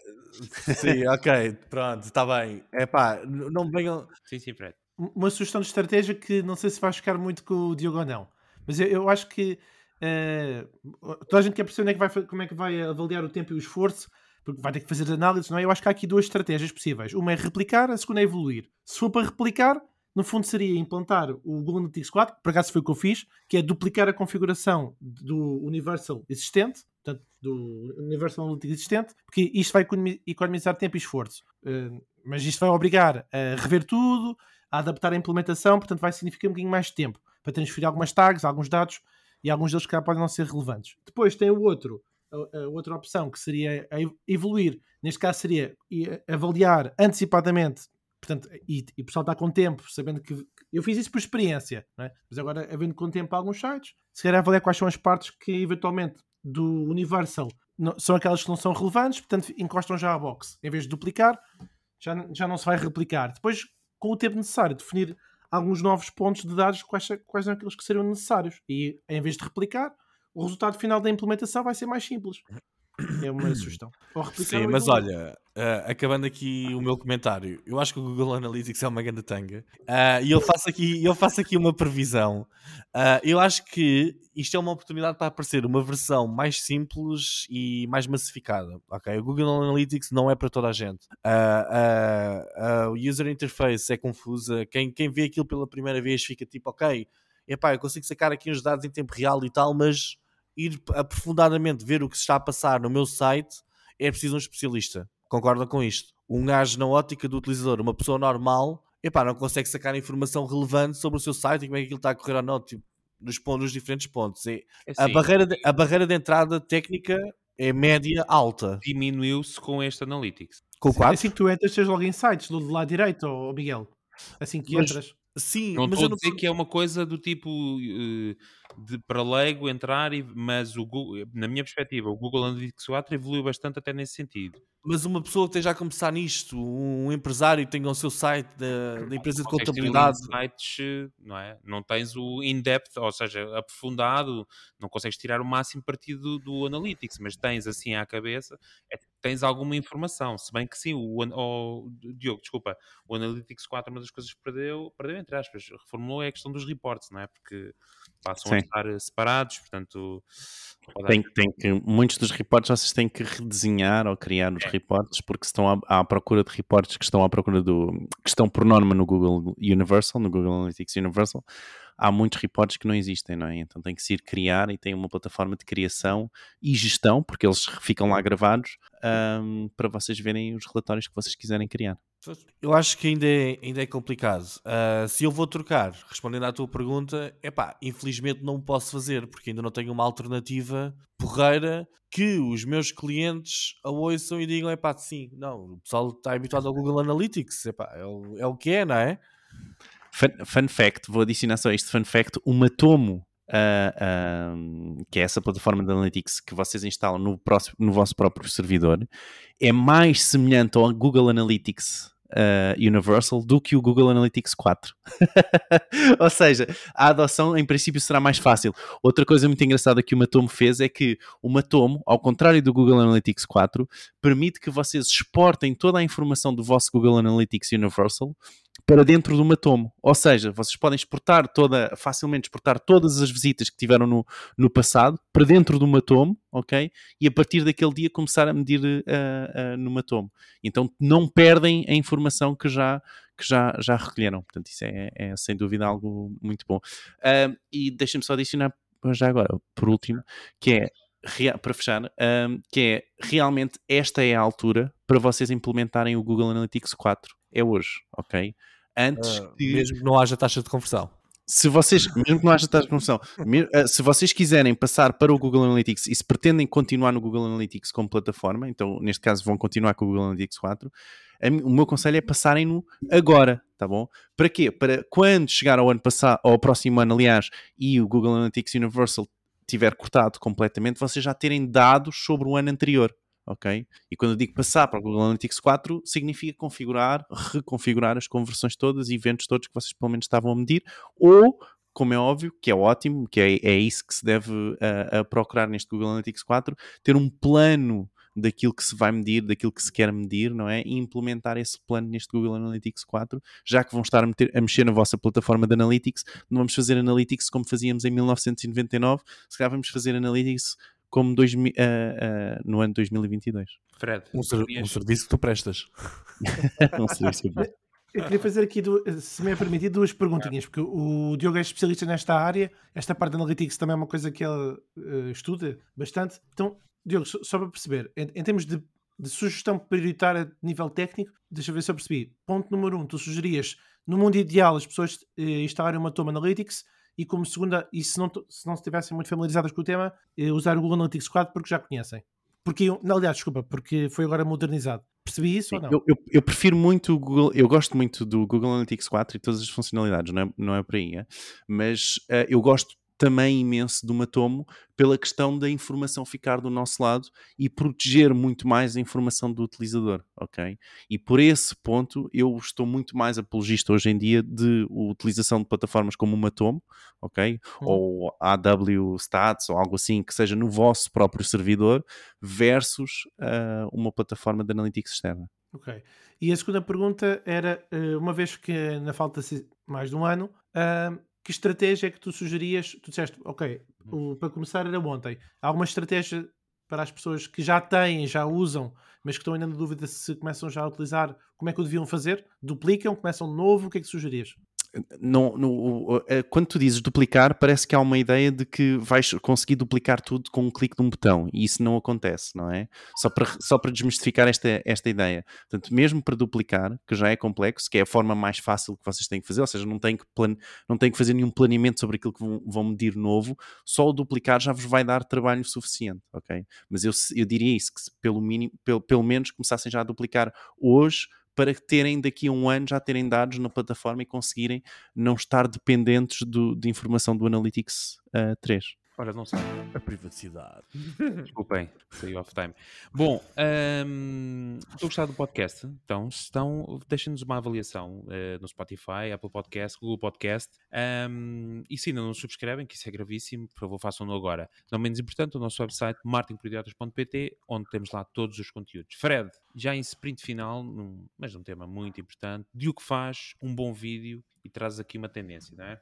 É, sim, ok, pronto, está bem. É pá, não venham... Sim, sim, Fred. Uma sugestão de estratégia que não sei se vai ficar muito com o Diogo ou não, mas eu, eu acho que uh, toda a gente quer perceber onde é que vai, como é que vai avaliar o tempo e o esforço porque vai ter que fazer análises, não é? Eu acho que há aqui duas estratégias possíveis. Uma é replicar, a segunda é evoluir. Se for para replicar, no fundo seria implantar o Google Analytics 4, por acaso foi o que eu fiz, que é duplicar a configuração do Universal existente, portanto, do Universal Analytics existente, porque isto vai economizar tempo e esforço. Uh, mas isto vai obrigar a rever tudo, a adaptar a implementação, portanto vai significar um bocadinho mais de tempo para transferir algumas tags, alguns dados, e alguns deles que podem não ser relevantes. Depois tem o outro, a, a outra opção, que seria evoluir. Neste caso seria avaliar antecipadamente portanto, e, e o pessoal está com tempo, sabendo que eu fiz isso por experiência, é? mas agora havendo com tempo alguns sites, se calhar avaliar quais são as partes que eventualmente do Universal não, são aquelas que não são relevantes, portanto encostam já a box. Em vez de duplicar, já, já não se vai replicar. Depois, com o tempo necessário, definir alguns novos pontos de dados, quais, quais são aqueles que seriam necessários. E em vez de replicar, o resultado final da implementação vai ser mais simples. É uma sugestão. Sim, mas olha, uh, acabando aqui o meu comentário, eu acho que o Google Analytics é uma grande tanga. Uh, e eu faço aqui, eu faço aqui uma previsão. Uh, eu acho que isto é uma oportunidade para aparecer uma versão mais simples e mais massificada. Okay? O Google Analytics não é para toda a gente. o user interface é confusa. Quem, quem vê aquilo pela primeira vez fica tipo, ok, epá, eu consigo sacar aqui os dados em tempo real e tal, mas ir aprofundadamente ver o que se está a passar no meu site, é preciso um especialista. Concorda com isto? Um gajo na ótica do utilizador, uma pessoa normal, epá, não consegue sacar informação relevante sobre o seu site e como é que aquilo está a correr ou não, tipo, nos, pontos, nos diferentes pontos. É, é a, barreira de, a barreira de entrada técnica é média alta. Diminuiu-se com este Analytics. Com o 4? Assim que tu entras, tens logo insights do lado direito, oh Miguel. Assim que mas, entras. Sim, não mas estou a dizer que é uma coisa do tipo uh, de para leigo entrar, e, mas o Google, na minha perspectiva, o Google Analytics 4 evoluiu bastante até nesse sentido. Mas uma pessoa que esteja a começar nisto, um empresário que tenha o seu site da, da empresa de contabilidade. Sites, não é? Não tens o in-depth, ou seja, aprofundado, não consegues tirar o máximo partido do, do Analytics, mas tens assim à cabeça, é, tens alguma informação. Se bem que sim, o, o, Diogo, desculpa, o Analytics 4, uma das coisas que perdeu, perdeu entre aspas, reformulou é a questão dos reports, não é? Porque passam Sim. a estar eh, separados, portanto... Tem, tem que, muitos dos reportes vocês têm que redesenhar ou criar os é. Reportes porque estão à, à, procura de reportes que estão à procura do... que estão por norma no Google Universal, no Google Analytics Universal, há muitos reportes que não existem, não é? Então tem que se ir criar e tem uma plataforma de criação e gestão, porque eles ficam lá gravados, um, para vocês verem os relatórios que vocês quiserem criar. Eu acho que ainda é, ainda é complicado. Uh, se eu vou trocar, respondendo à tua pergunta, é pá, infelizmente não posso fazer, porque ainda não tenho uma alternativa porreira que os meus clientes a ouçam e digam: é pá, sim, não, o pessoal está habituado ao Google Analytics, epá, é, o, é o que é, não é? Fun, fun fact, vou adicionar só este fun fact: o Matomo Uh, uh, que é essa plataforma de analytics que vocês instalam no, próximo, no vosso próprio servidor, é mais semelhante ao Google Analytics uh, Universal do que o Google Analytics 4. Ou seja, a adoção em princípio será mais fácil. Outra coisa muito engraçada que o Matomo fez é que o Matomo, ao contrário do Google Analytics 4, permite que vocês exportem toda a informação do vosso Google Analytics Universal para dentro do Matomo. Ou seja, vocês podem exportar toda, facilmente exportar todas as visitas que tiveram no, no passado para dentro do Matomo, ok? E a partir daquele dia começar a medir uh, uh, no Matomo. Então não perdem a informação que já, que já, já recolheram. Portanto, isso é, é sem dúvida algo muito bom. Uh, e deixem-me só adicionar já agora, por último, que é para fechar, um, que é realmente esta é a altura para vocês implementarem o Google Analytics 4. É hoje, ok? antes uh, que... Mesmo que não haja taxa de conversão. Se vocês, mesmo que não haja taxa de conversão, ah, se vocês quiserem passar para o Google Analytics e se pretendem continuar no Google Analytics como plataforma, então neste caso vão continuar com o Google Analytics 4, o meu conselho é passarem-no agora, tá bom? Para quê? Para quando chegar ao ano passado, ou ao próximo ano, aliás, e o Google Analytics Universal tiver cortado completamente, vocês já terem dados sobre o ano anterior ok? E quando eu digo passar para o Google Analytics 4, significa configurar, reconfigurar as conversões todas, eventos todos que vocês pelo menos estavam a medir, ou, como é óbvio, que é ótimo, que é, é isso que se deve uh, procurar neste Google Analytics 4, ter um plano daquilo que se vai medir, daquilo que se quer medir, não é? E implementar esse plano neste Google Analytics 4, já que vão estar a, meter, a, mexer na vossa plataforma de Analytics, não vamos fazer Analytics como fazíamos em 1999, se calhar vamos fazer Analytics como dois, uh, uh, no ano 2022. Fred, um, ser, um, serviço que tu prestas. um serviço que eu Eu queria fazer aqui, se me é permitido, duas perguntinhas, porque o Diogo é especialista nesta área, esta parte de Analytics também é uma coisa que ele uh, estuda bastante. Então, Diogo, só para perceber, em, em termos de, de, sugestão prioritária de nível técnico, deixa eu ver se eu percebi. Ponto número um, tu sugerias, no mundo ideal, as pessoas uh, instalarem uma Toma Analytics e como segunda, e se não, se não estivessem muito familiarizadas com o tema, eh, usar o Google Analytics 4 porque já conhecem. Porque, não, aliás, desculpa, porque foi agora modernizado. Percebi isso ou não? Eu, eu, eu, prefiro muito o Google, eu gosto muito do Google Analytics 4 e todas as funcionalidades, não é, não é por aí, é? mas uh, eu gosto também imenso do Matomo pela questão da informação ficar do nosso lado e proteger muito mais a informação do utilizador, ok? E por esse ponto eu estou muito mais apologista hoje em dia de utilização de plataformas como o Matomo, ok? Hum. Ou AW Stats ou algo assim que seja no vosso próprio servidor versus uh, uma plataforma de analytics externa. Ok. E a segunda pergunta era, eh, uma vez que na falta mais de um ano, uh, que estratégia é que tu sugerias? Tu disseste, ok, o, para começar era ontem. Há alguma estratégia para as pessoas que já têm, já usam, mas que estão ainda na dúvida se começam já a utilizar, como é que o deviam fazer? Duplicam, começam de novo? O que é que sugerias? Não, no, quando tu dizes duplicar, parece que há uma ideia de que vais conseguir duplicar tudo com um clique de um botão e isso não acontece, não é? Só para, só para desmistificar esta, esta ideia. Portanto, mesmo para duplicar, que já é complexo, que é a forma mais fácil que vocês têm que fazer, ou seja, não têm que, plan, não têm que fazer nenhum planeamento sobre aquilo que vão, vão medir novo, só o duplicar já vos vai dar trabalho suficiente, ok? Mas eu, eu diria isso, que pelo, mínimo, pelo, pelo menos começassem já a duplicar hoje para terem daqui a um ano já terem dados na plataforma e conseguirem não estar dependentes do, de informação do Analytics uh, 3. Ora, não sabe. A privacidade. Desculpem, saiu off time. Bom, um, estou a gostar do podcast. Então, estão, deixem-nos uma avaliação uh, no Spotify, Apple Podcast, Google Podcast. Um, e se ainda não subscrevem, que isso é gravíssimo, por favor, façam-no agora. Não menos importante, o nosso website martinporidiotas.pt, onde temos lá todos os conteúdos. Fred, já em sprint final, num, mas num tema muito importante, de o que faz um bom vídeo e traz aqui uma tendência, não é?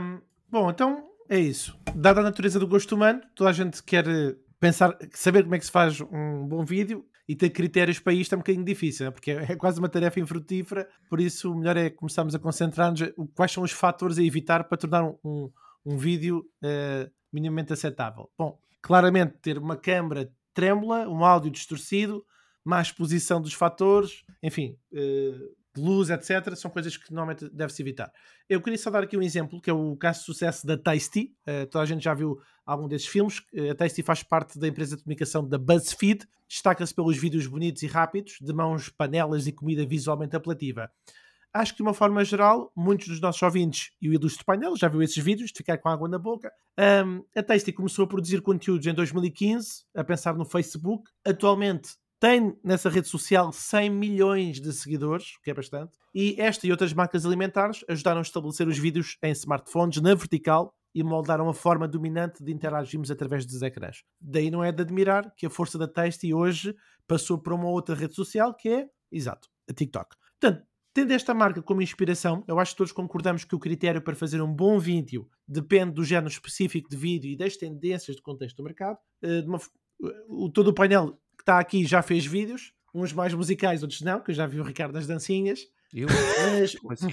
Um, bom, então é isso. Dada a natureza do gosto humano, toda a gente quer eh, pensar, saber como é que se faz um bom vídeo e ter critérios para isto é um bocadinho difícil, né? porque é quase uma tarefa infrutífera, por isso o melhor é começarmos a concentrar-nos quais são os fatores a evitar para tornar um, um, um vídeo uh, minimamente aceitável. Bom, claramente ter uma câmera trêmula, um áudio distorcido, má exposição dos fatores, enfim, uh, luz, etc., são coisas que normalmente deve-se evitar. Eu queria só dar aqui um exemplo, que é o caso de sucesso da Tasty. Uh, toda a gente já viu algum desses filmes. Uh, a Tasty faz parte da empresa de comunicação da BuzzFeed. Destaca-se pelos vídeos bonitos e rápidos, de mãos, panelas e comida visualmente apelativa. Acho que, de uma forma geral, muitos dos nossos ouvintes e o ilustre painel já viu esses vídeos, de ficar com água na boca. Um, a Tasty começou a produzir conteúdos em 2015, a pensar no Facebook. Atualmente tem nessa rede social 100 milhões de seguidores, que é bastante, e esta e outras marcas alimentares ajudaram a estabelecer os vídeos em smartphones na vertical e moldaram a forma dominante de interagirmos através dos ecrãs. Daí não é de admirar que a força da Tasty hoje passou para uma outra rede social que é, exato, a TikTok. Portanto, tendo esta marca como inspiração, eu acho que todos concordamos que o critério para fazer um bom vídeo depende do género específico de vídeo e das tendências de contexto do mercado. Eh, uma, o, todo o painel está aqui já fez vídeos, uns mais musicais, outros não, que eu já vi o Ricardo nas dancinhas. Eu? Mas... Assim?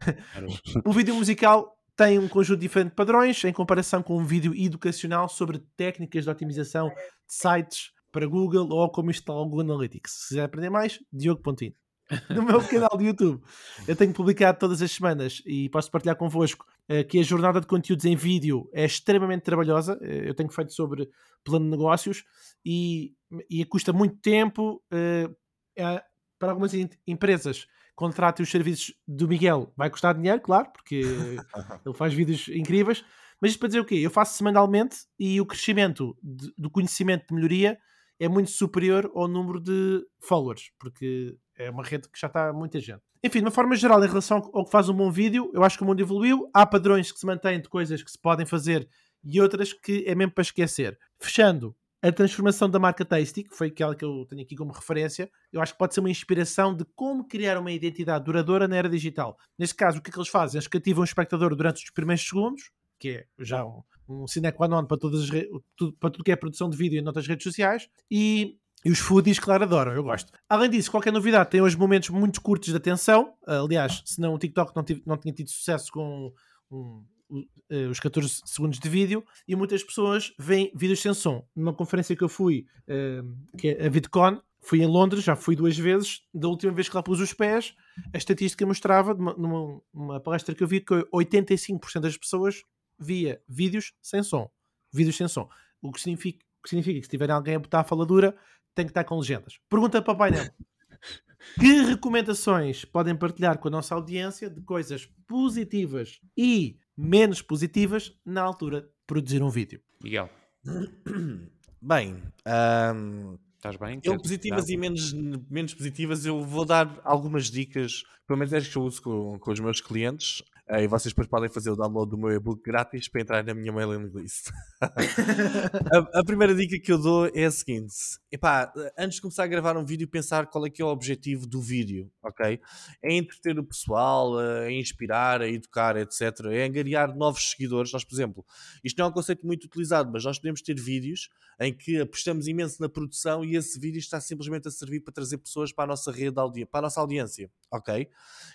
o vídeo musical tem um conjunto diferente de padrões em comparação com um vídeo educacional sobre técnicas de otimização de sites para Google ou como instalar o Google Analytics. Se quiser aprender mais, Diogo Pontino. No meu canal de YouTube. Eu tenho publicado todas as semanas e posso partilhar convosco uh, que a jornada de conteúdos em vídeo é extremamente trabalhosa. Uh, eu tenho feito sobre plano de negócios e, e custa muito tempo. É, para algumas empresas, contratem os serviços do Miguel. Vai custar dinheiro, claro, porque ele faz vídeos incríveis. Mas isto para dizer o quê? Eu faço semanalmente e o crescimento de, do conhecimento de melhoria é muito superior ao número de followers, porque é uma rede que já está muita gente. Enfim, de uma forma geral, em relação ao que faz um bom vídeo, eu acho que o mundo evoluiu. Há padrões que se mantêm de coisas que se podem fazer e outras que é mesmo para esquecer. Fechando, a transformação da marca Tasty, que foi aquela que eu tenho aqui como referência, eu acho que pode ser uma inspiração de como criar uma identidade duradoura na era digital. Neste caso, o que é que eles fazem? Eles cativam o espectador durante os primeiros segundos, que é já um, um sine qua non para, todas as tudo, para tudo que é produção de vídeo em outras redes sociais, e e os foodies, claro, adoram, eu gosto. Além disso, qualquer novidade tem hoje momentos muito curtos de atenção. Aliás, senão o TikTok não, tive, não tinha tido sucesso com um, uh, os 14 segundos de vídeo e muitas pessoas veem vídeos sem som. Numa conferência que eu fui, uh, que é a VidCon, fui em Londres, já fui duas vezes. Da última vez que lá pus os pés, a estatística mostrava, numa numa palestra que eu vi, que 85% das pessoas via vídeos sem som. Vídeos sem som. O que significa, o que, significa que se tiver alguém a botar a faladura, tem que estar com legendas. Pergunta para o painel. Que recomendações podem partilhar com a nossa audiência de coisas positivas e menos positivas na altura de produzir um vídeo? Miguel, Bem, ahm, estás bem? eu positivas e menos, menos positivas, eu vou dar algumas dicas, pelo menos é as que eu uso com, com os meus clientes, eh, e vocês depois podem fazer o download do meu e-book grátis para entrar na minha mailing list. a, a primeira dica que eu dou é a seguinte: epá, antes de começar a gravar um vídeo, pensar qual é que é o objetivo do vídeo, ok? É entreter o pessoal, é inspirar, é educar, etc. É angariar novos seguidores. Nós, por exemplo, isto não é um conceito muito utilizado, mas nós podemos ter vídeos em que apostamos imenso na produção e esse vídeo está simplesmente a servir para trazer pessoas para a nossa rede para a nossa audiência, ok?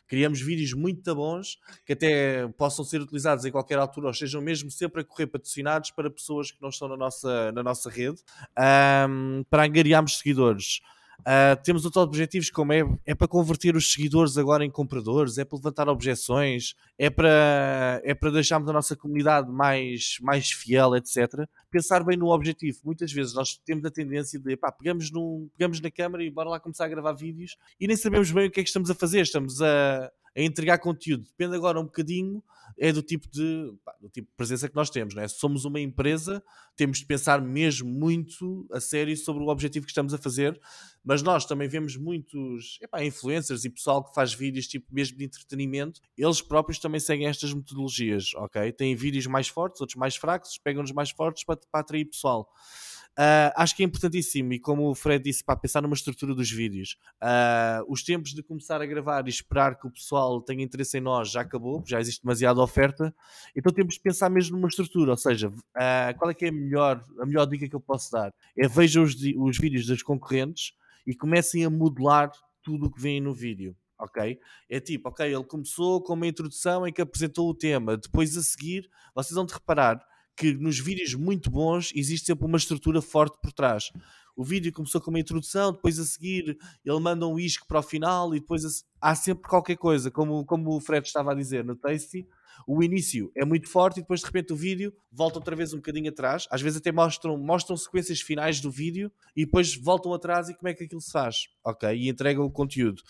Criamos vídeos muito bons que até possam ser utilizados em qualquer altura ou estejam mesmo sempre a correr patrocinados para pessoas que não estão na nossa, na nossa rede ahm, para angariarmos seguidores. Ah, temos outros objetivos, como é, é para converter os seguidores agora em compradores, é para levantar objeções, é para, é para deixarmos a nossa comunidade mais, mais fiel, etc. Pensar bem no objetivo. Muitas vezes nós temos a tendência de pá, pegamos, num, pegamos na câmera e bora lá começar a gravar vídeos e nem sabemos bem o que é que estamos a fazer. Estamos a, a entregar conteúdo. Depende agora um bocadinho é do tipo de, pá, do tipo de presença que nós temos, não é? Se somos uma empresa, temos de pensar mesmo muito a sério sobre o objetivo que estamos a fazer, mas nós também vemos muitos epá, influencers e pessoal que faz vídeos tipo mesmo de entretenimento, eles próprios também seguem estas metodologias, ok? Têm vídeos mais fortes, outros mais fracos, pegam-nos mais fortes para, para atrair pessoal. Uh, acho que é importantíssimo, e como o Fred disse, para pensar numa estrutura dos vídeos. Uh, os tempos de começar a gravar e esperar que o pessoal tenha interesse em nós já acabou, já existe demasiada oferta, então temos de pensar mesmo numa estrutura. Ou seja, uh, qual é que é a melhor, a melhor dica que eu posso dar? É vejam os, os vídeos das concorrentes e comecem a modelar tudo o que vem no vídeo. Ok? É tipo, ok, ele começou com uma introdução em que apresentou o tema, depois a seguir, vocês vão de reparar que nos vídeos muito bons existe sempre uma estrutura forte por trás. O vídeo começou com uma introdução, depois a seguir ele manda um isco para o final e depois há sempre qualquer coisa, como, como o Fred estava a dizer no Tasty. O início é muito forte e depois de repente o vídeo volta outra vez um bocadinho atrás. Às vezes até mostram, mostram sequências finais do vídeo e depois voltam atrás e como é que aquilo se faz, ok? E entregam o conteúdo.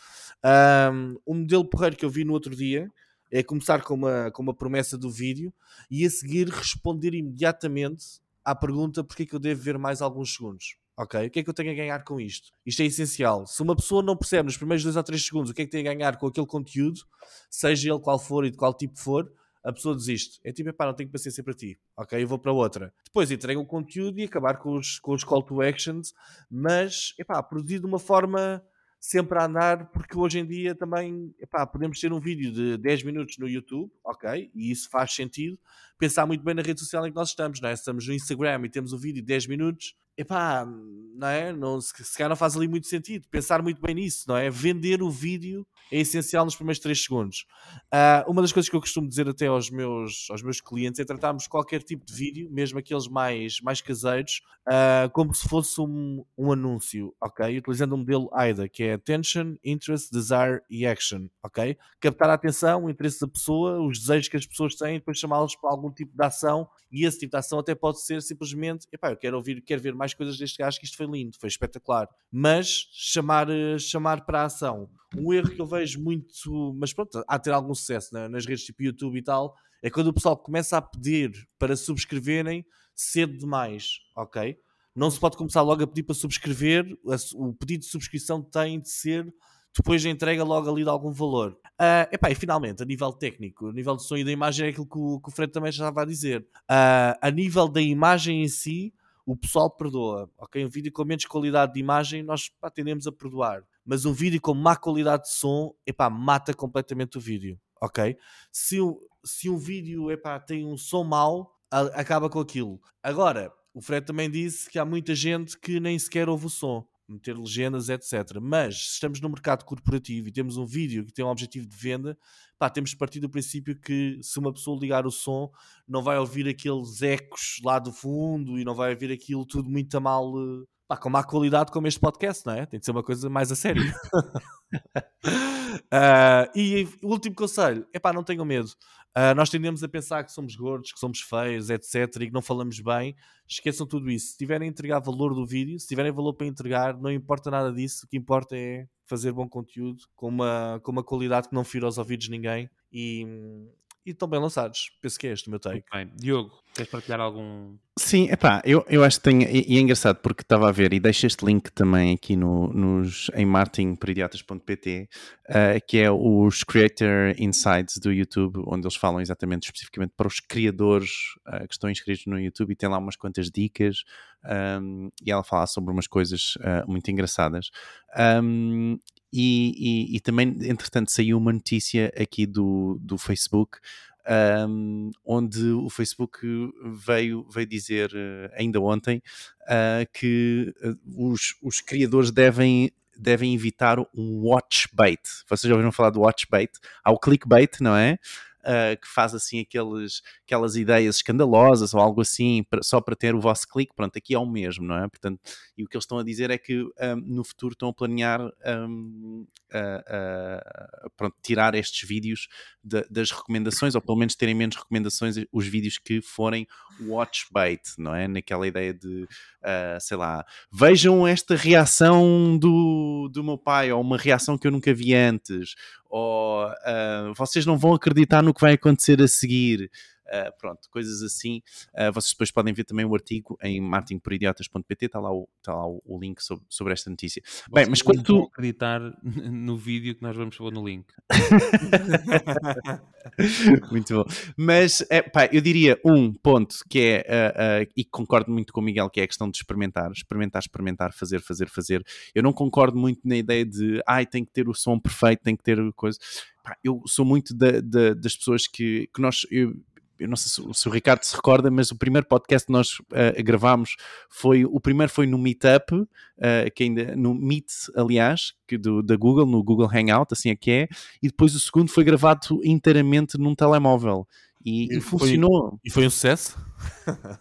Um, um modelo porreiro que eu vi no outro dia é começar com uma, com uma promessa do vídeo e a seguir responder imediatamente à pergunta porque é que eu devo ver mais alguns segundos. Ok? O que é que eu tenho a ganhar com isto? Isto é essencial. Se uma pessoa não percebe nos primeiros 2 ou 3 segundos o que é que tem a ganhar com aquele conteúdo, seja ele qual for e de qual tipo for, a pessoa desiste. É tipo, epá, não tenho paciência para ti. Ok, eu vou para outra. Depois entrega o conteúdo e acabar com os, com os call to actions, mas, epá, produzir de uma forma sempre a andar, porque hoje em dia também, epá, podemos ter um vídeo de 10 minutos no YouTube, ok, e isso faz sentido, pensar muito bem na rede social em que nós estamos, não é? Se estamos no Instagram e temos um vídeo de 10 minutos, epá, não é? Não, se, se calhar não faz ali muito sentido, pensar muito bem nisso, não é? Vender o vídeo é essencial nos primeiros 3 segundos. Ah, uma das coisas que eu costumo dizer até aos meus, aos meus clientes é tratarmos qualquer tipo de vídeo, mesmo aqueles mais, mais caseiros, ah, como se fosse um, um anúncio, ok? Utilizando o modelo AIDA, que é Attention, Interest, Desire e Action, ok? Captar a atenção, o interesse da pessoa, os desejos que as pessoas têm, depois chamá-los para algum tipo de ação e esse tipo de ação até pode ser simplesmente, epá, eu quero ouvir, quero ver mais coisas deste gajo, que isto foi lindo, foi espetacular. Mas chamar, eh, chamar para a ação. Um erro que eu vejo muito, mas pronto, há de ter algum sucesso né, nas redes tipo YouTube e tal, é quando o pessoal começa a pedir para subscreverem cedo demais, ok? Não se pode começar logo a pedir para subscrever, o pedido de subscrição tem de ser depois da entrega logo ali de algum valor. Ah, epá, e finalmente, a nível técnico, a nível de som e da imagem é aquilo que o, que o Fred também já estava a dizer. Ah, a nível da imagem em si, o pessoal perdoa. Ok, um vídeo com menos qualidade de imagem, nós pá, tendemos a perdoar. Mas um vídeo com má qualidade de som, epá, mata completamente o vídeo. Ok? Se, se um vídeo epá, tem um som mau, a- acaba com aquilo. Agora, o Fred também disse que há muita gente que nem sequer ouve o som, meter legendas, etc. Mas se estamos no mercado corporativo e temos um vídeo que tem um objetivo de venda, pá, temos de partir do princípio que se uma pessoa ligar o som, não vai ouvir aqueles ecos lá do fundo e não vai ouvir aquilo tudo muito a mal, eh, pá, com má qualidade como este podcast, não é? Tem de ser uma coisa mais a sério. Ah, e o último conselho, epá, não tenham medo. Ah, nós tendemos a pensar que somos gordos, que somos feios, etc. e que não falamos bem. Esqueçam tudo isso. Se tiverem a entregar valor do vídeo, se tiverem valor para entregar, não importa nada disso. O que importa é fazer bom conteúdo com uma, com uma qualidade que não fira aos ouvidos de ninguém e, e estão bem lançados. Penso que é este o meu take. Bem. Diogo, queres partilhar algum. Sim, epá, eu, eu acho que tenho, e, e é engraçado porque estava a ver, e deixo este link também aqui no, nos, em martinperidiotas.pt, uh, que é os Creator Insights do YouTube, onde eles falam exatamente, especificamente para os criadores uh, que estão inscritos no YouTube e tem lá umas quantas dicas, um, e ela fala sobre umas coisas uh, muito engraçadas. Um, e, e, e, também, entretanto, saiu uma notícia aqui do, do Facebook um, onde o Facebook veio, veio dizer uh, ainda ontem uh, que uh, os, os criadores devem devem evitar um watch bait. Vocês já ouviram falar do watch bait? Há o clickbait, não é? Uh, que faz assim aqueles, aquelas ideias escandalosas ou algo assim, pra, só para ter o vosso clique, pronto, aqui é o mesmo, não é? Portanto, e o que eles estão a dizer é que um, no futuro estão a planear um, pronto, tirar estes vídeos de, das recomendações, ou pelo menos terem menos recomendações os vídeos que forem watch bait, não é? Naquela ideia de, uh, sei lá, vejam esta reação do, do meu pai, ou uma reação que eu nunca vi antes, ou uh, vocês não vão acreditar no que vai acontecer a seguir. Uh, pronto, coisas assim. Uh, vocês depois podem ver também o artigo em martinporidiotas.pt, está lá, o, está lá o, link sobre, sobre, esta notícia. Vocês Bem, mas quando tu. acreditar no vídeo que nós vamos pôr no link. muito bom. Mas, é, pá, eu diria um ponto que é, uh, e concordo muito com o Miguel, que é a questão de experimentar, experimentar, experimentar, fazer, fazer, fazer. Eu não concordo muito na ideia de, ai, tem que ter o som perfeito, tem que ter coisa. Eu sou muito da, da, das pessoas que, que nós. Eu, eu não sei se, se, o Ricardo se recorda, mas o primeiro podcast que nós uh, gravámos foi, o primeiro foi no Meetup, uh, que ainda, no Meet, aliás, que do, da Google, no Google Hangout, assim é que é, e depois o segundo foi gravado inteiramente num telemóvel. E, e, e funcionou. Foi, e foi um sucesso?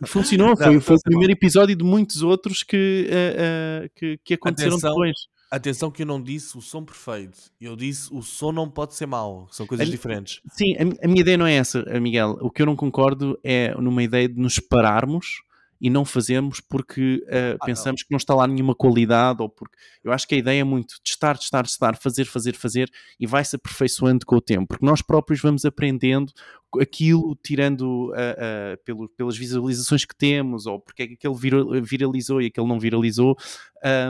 Funcionou, não, foi, foi o primeiro episódio de muitos outros que, uh, que, que, aconteceram Atenção. depois. Atenção que eu não disse o som perfeito. Eu disse o som não pode ser mau. São coisas a, diferentes. Sim, a, a, minha ideia não é essa, Miguel. O que eu não concordo é numa ideia de nos pararmos e não fazermos porque uh, ah, pensamos não. que não está lá nenhuma qualidade ou porque eu acho que a ideia é muito testar, testar, testar, fazer, fazer, fazer e vai-se aperfeiçoando com o tempo, porque nós próprios vamos aprendendo aquilo tirando uh, uh, pelo, pelas visualizações que temos ou porque é que aquele viralizou e aquele não viralizou,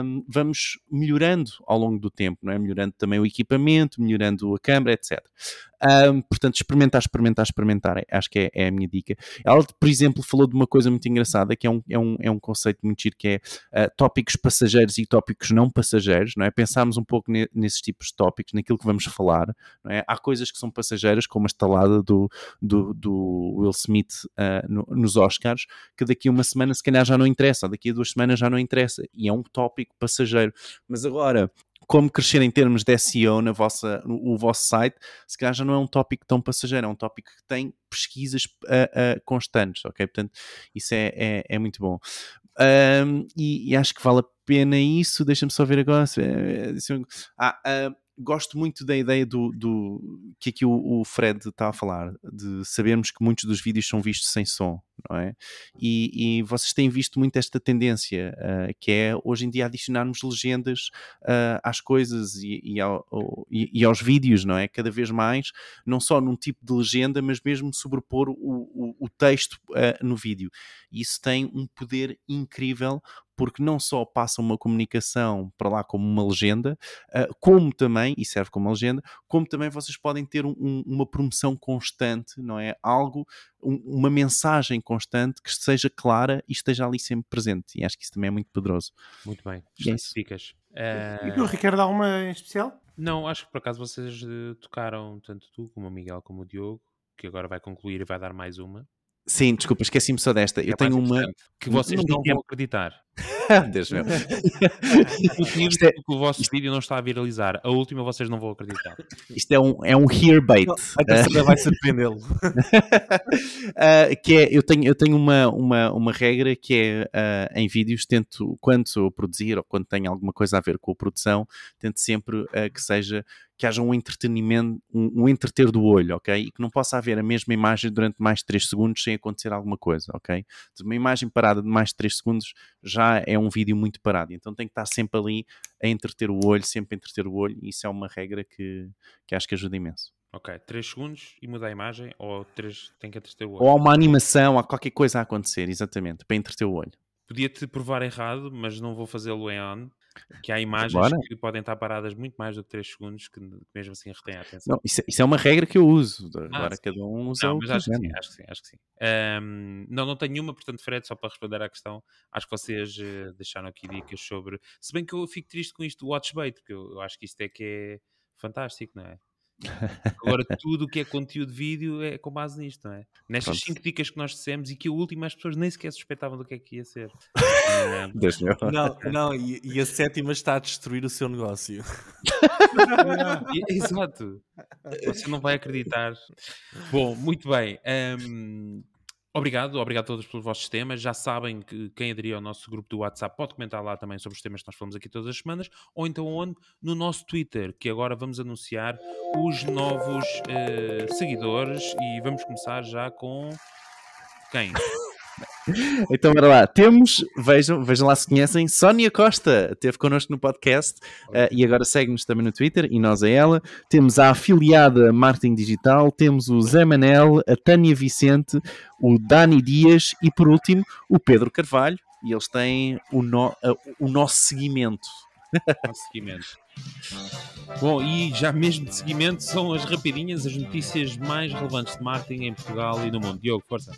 um, vamos melhorando ao longo do tempo, não é? Melhorando também o equipamento, melhorando a câmera, etc. Um, portanto, experimentar, experimentar, experimentar, acho que é, é, a minha dica. Ela, por exemplo, falou de uma coisa muito engraçada, que é um, é um, é um conceito muito giro, que é uh, tópicos passageiros e tópicos não passageiros, não é? Pensarmos um pouco ne, nesses tipos de tópicos, naquilo que vamos falar, não é? Há coisas que são passageiras, como a estalada do, do, do Will Smith uh, no, nos Oscars, que daqui a uma semana se calhar já não interessa, daqui a duas semanas já não interessa, e é um tópico passageiro. Mas agora, como crescer em termos de SEO na vossa, no, vosso site, se calhar já não é um tópico tão passageiro, é um tópico que tem pesquisas uh, uh, constantes, ok? Portanto, isso é, é, é muito bom. Um, e, e, acho que vale a pena isso. Deixa-me só ver agora. Ah, uh, gosto muito da ideia do, do que aqui o, o, Fred está a falar, de sabermos que muitos dos vídeos são vistos sem som, não é? E, e vocês têm visto muito esta tendência, uh, que é hoje em dia adicionarmos legendas uh, às coisas e, e, ao, e, aos vídeos, não é? Cada vez mais, não só num tipo de legenda, mas mesmo sobrepor o, o, o texto uh, no vídeo. Isso tem um poder incrível porque não só passa uma comunicação para lá como uma legenda, como também, e serve como legenda, como também vocês podem ter um, uma promoção constante, não é? Algo, um, uma mensagem constante que seja clara e esteja ali sempre presente. E acho que isso também é muito poderoso. Muito bem. Yes. Dicas. Uh... E tu, Ricardo, alguma em especial? Não, acho que por acaso vocês uh, tocaram, tanto tu como o Miguel como o Diogo, que agora vai concluir e vai dar mais uma. Sim, desculpa, esqueci-me só desta. Eu é tenho uma. Que vocês não, não vão acreditar. Deus meu. isto é... que o vosso vídeo não está a viralizar. A última vocês não vão acreditar. Isto é um, é um hear bait. A terceira vai surpreendê-lo. uh, que é, eu tenho, eu tenho uma, uma, uma regra que é uh, em vídeos, tento, quando sou a produzir ou quando tenho alguma coisa a ver com a produção, tento sempre uh, que seja que haja um entretenimento, um, um entreter do olho, ok? E que não possa haver a mesma imagem durante mais de 3 segundos sem acontecer alguma coisa, ok? Uma imagem parada de mais de 3 segundos já é um vídeo muito parado, então tem que estar sempre ali a entreter o olho, sempre a entreter o olho, e isso é uma regra que, que acho que ajuda imenso. Ok, 3 segundos e muda a imagem ou 3 tem que entreter o olho? Ou há uma animação, há qualquer coisa a acontecer, exatamente, para entreter o olho. Podia-te provar errado, mas não vou fazê-lo em on. Que há imagens Bora. que podem estar paradas muito mais do que 3 segundos, que mesmo assim retém a atenção. Não, isso, é- isso é uma regra que eu uso. Agora sim. cada um usa Não, o mas que acho que sim, não é? acho que sim, acho que sim. Ahm, não, não tenho nenhuma, portanto, Fred, só para responder à questão, acho que vocês eh, deixaram aqui dicas sobre. Se bem que eu fico triste com isto do Watch Bait, porque eu, eu acho que isto é que é fantástico, não é? Agora, tudo o que é conteúdo de vídeo é com base nisto, não é? Nestas Pronto. 5 dicas que nós dissemos e que o último as pessoas nem sequer suspeitavam do que é que ia ser. Meu. Não, não e, e a sétima está a destruir o seu negócio. E- Exato. Você não vai acreditar. Bom, muito bem. Hum, obrigado, obrigado a todos pelos vossos temas. Já sabem que quem aderir ao nosso grupo do WhatsApp pode comentar lá também sobre os temas que nós falamos aqui todas as semanas, ou então onde? No nosso Twitter, que agora vamos anunciar os novos eh, seguidores e vamos começar já com quem? Então, bora lá. Temos, vejam, vejam lá se conhecem, Sónia Costa, esteve connosco no podcast eh, e agora segue-nos também no Twitter e nós a ela. Temos a afiliada Marketing Digital, temos o Zé Manel, a Tânia Vicente, o Dani Dias e, por último, o Pedro Carvalho. E eles têm o, no- a- o nosso seguimento. Nosso seguimento. Bom, e já mesmo de seguimento são as rapidinhas, as notícias mais relevantes de marketing em Portugal e no mundo. Diogo, força.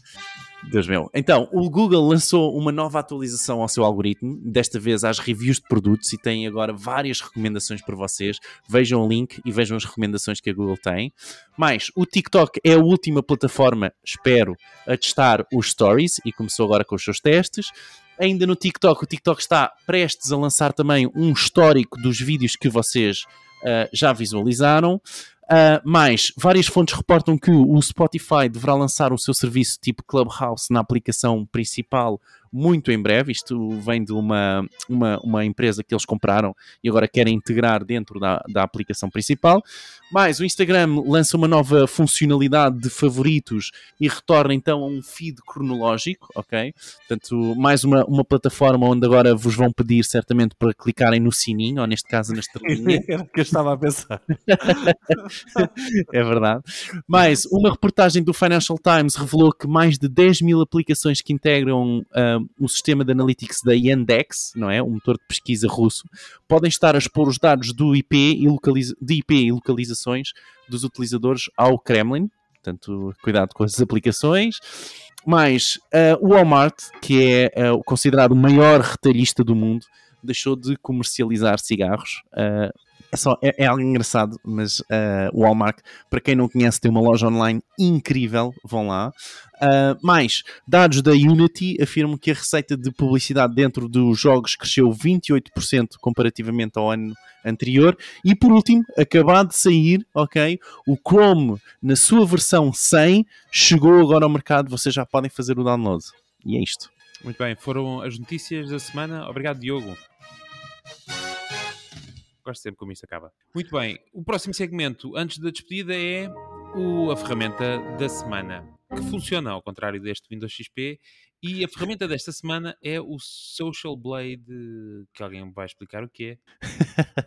Deus meu. Então, o Google lançou uma nova atualização ao seu algoritmo, desta vez às reviews de produtos, e tem agora várias recomendações para vocês. Vejam o link e vejam as recomendações que a Google tem. Mais, o TikTok é a última plataforma, espero, a testar os stories e começou agora com os seus testes. Ainda no TikTok, o TikTok está prestes a lançar também um histórico dos vídeos que vocês ah, já visualizaram. Uh, mais, várias fontes reportam que o Spotify deverá lançar o seu serviço tipo Clubhouse na aplicação principal muito em breve. Isto vem de uma, uma, uma empresa que eles compraram e agora querem integrar dentro da, da aplicação principal. Mais, o Instagram lança uma nova funcionalidade de favoritos e retorna então a um feed cronológico, ok? Portanto, mais uma, uma plataforma onde agora vos vão pedir certamente para clicarem no sininho, ou neste caso na estrelinha. Era o que eu estava a pensar. é verdade. Mas uma reportagem do Financial Times revelou que mais de 10 mil aplicações que integram ah, o sistema de analytics da Yandex, não é? Um motor de pesquisa russo, podem estar a expor os dados do IP e localiza- de IP e localizações dos utilizadores ao Kremlin. Portanto, cuidado com as aplicações. Mais, ah, o Walmart, que é ah, considerado o maior retalhista do mundo, deixou de comercializar cigarros. Ah, é, só, é, é algo engraçado, mas ah, o Walmart, para quem não conhece, tem uma loja online incrível. Vão lá. Ah, mais, dados da Unity afirmam que a receita de publicidade dentro dos jogos cresceu 28% comparativamente ao ano anterior. E por último, acabado de sair, ok, o Chrome na sua versão 100 chegou agora ao mercado. Vocês já podem fazer o download. E é isto. Muito bem, foram as notícias da semana. Obrigado, Diogo. Gosto sempre como isto acaba. Muito bem, o próximo segmento, antes da despedida, é o, a ferramenta da semana, que funciona ao contrário deste Windows XP. E a ferramenta desta semana é o Social Blade, que alguém vai explicar o que é.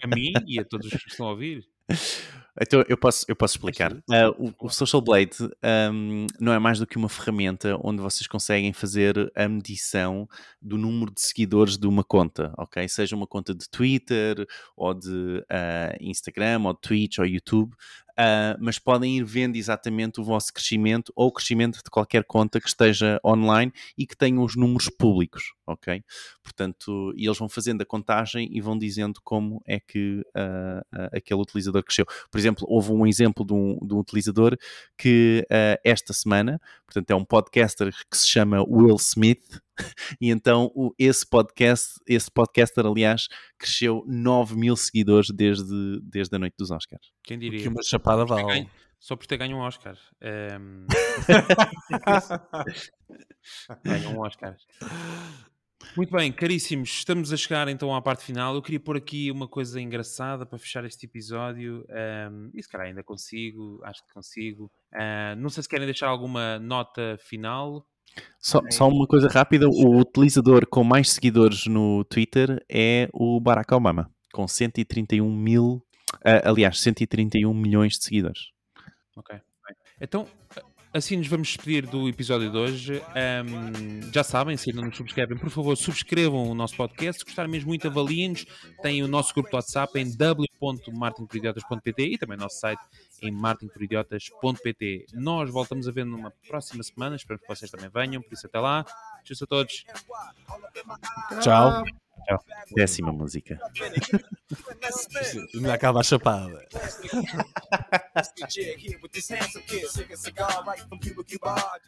A mim e a todos os que estão a ouvir. Então eu posso, eu posso explicar. Ah, o, o Social Blade ahm, não é mais do que uma ferramenta onde vocês conseguem fazer a medição do número de seguidores de uma conta, ok? Seja uma conta de Twitter, ou de ah, Instagram, ou de Twitch, ou YouTube. Ah, mas podem ir vendo exatamente o vosso crescimento ou o crescimento de qualquer conta que esteja online e que tenha os números públicos, ok? Portanto, e eles vão fazendo a contagem e vão dizendo como é que ah, aquele utilizador cresceu. Por exemplo, houve um exemplo de um, de um utilizador que esta semana, portanto, é um podcaster que se chama Will Smith, e então o- esse podcast, esse podcaster, aliás, cresceu 9 mil seguidores desde, desde a noite dos Oscars. Quem Que diria? uma chapada Só por ter vale. ganho- Só por ter ganho um Oscar. Ehm, ganho um Oscar. Muito bem, caríssimos, estamos a chegar então à parte final. Eu queria pôr aqui uma coisa engraçada para fechar este episódio. Um, e se calhar ainda consigo, acho que consigo. Uh, não sei se querem deixar alguma nota final. Só, só uma coisa rápida: o utilizador com mais seguidores no Twitter é o Barack Obama, com 131 mil, uh, aliás, 131 milhões de seguidores. Ok. Então, assim nos vamos despedir do episódio de hoje. Um, já sabem, se ainda não subscrevem, por favor, subscrevam o nosso podcast. Se gostarem mesmo muito, avaliem-nos. Tem o nosso grupo de WhatsApp em w.martinporidiotas.pt e também o nosso site em martinporidiotas.pt. Nós voltamos a ver numa próxima semana. Espero que vocês também venham. Por isso, até lá. Tchau a todos. Tchau. Décima música. Ainda acaba a chapada.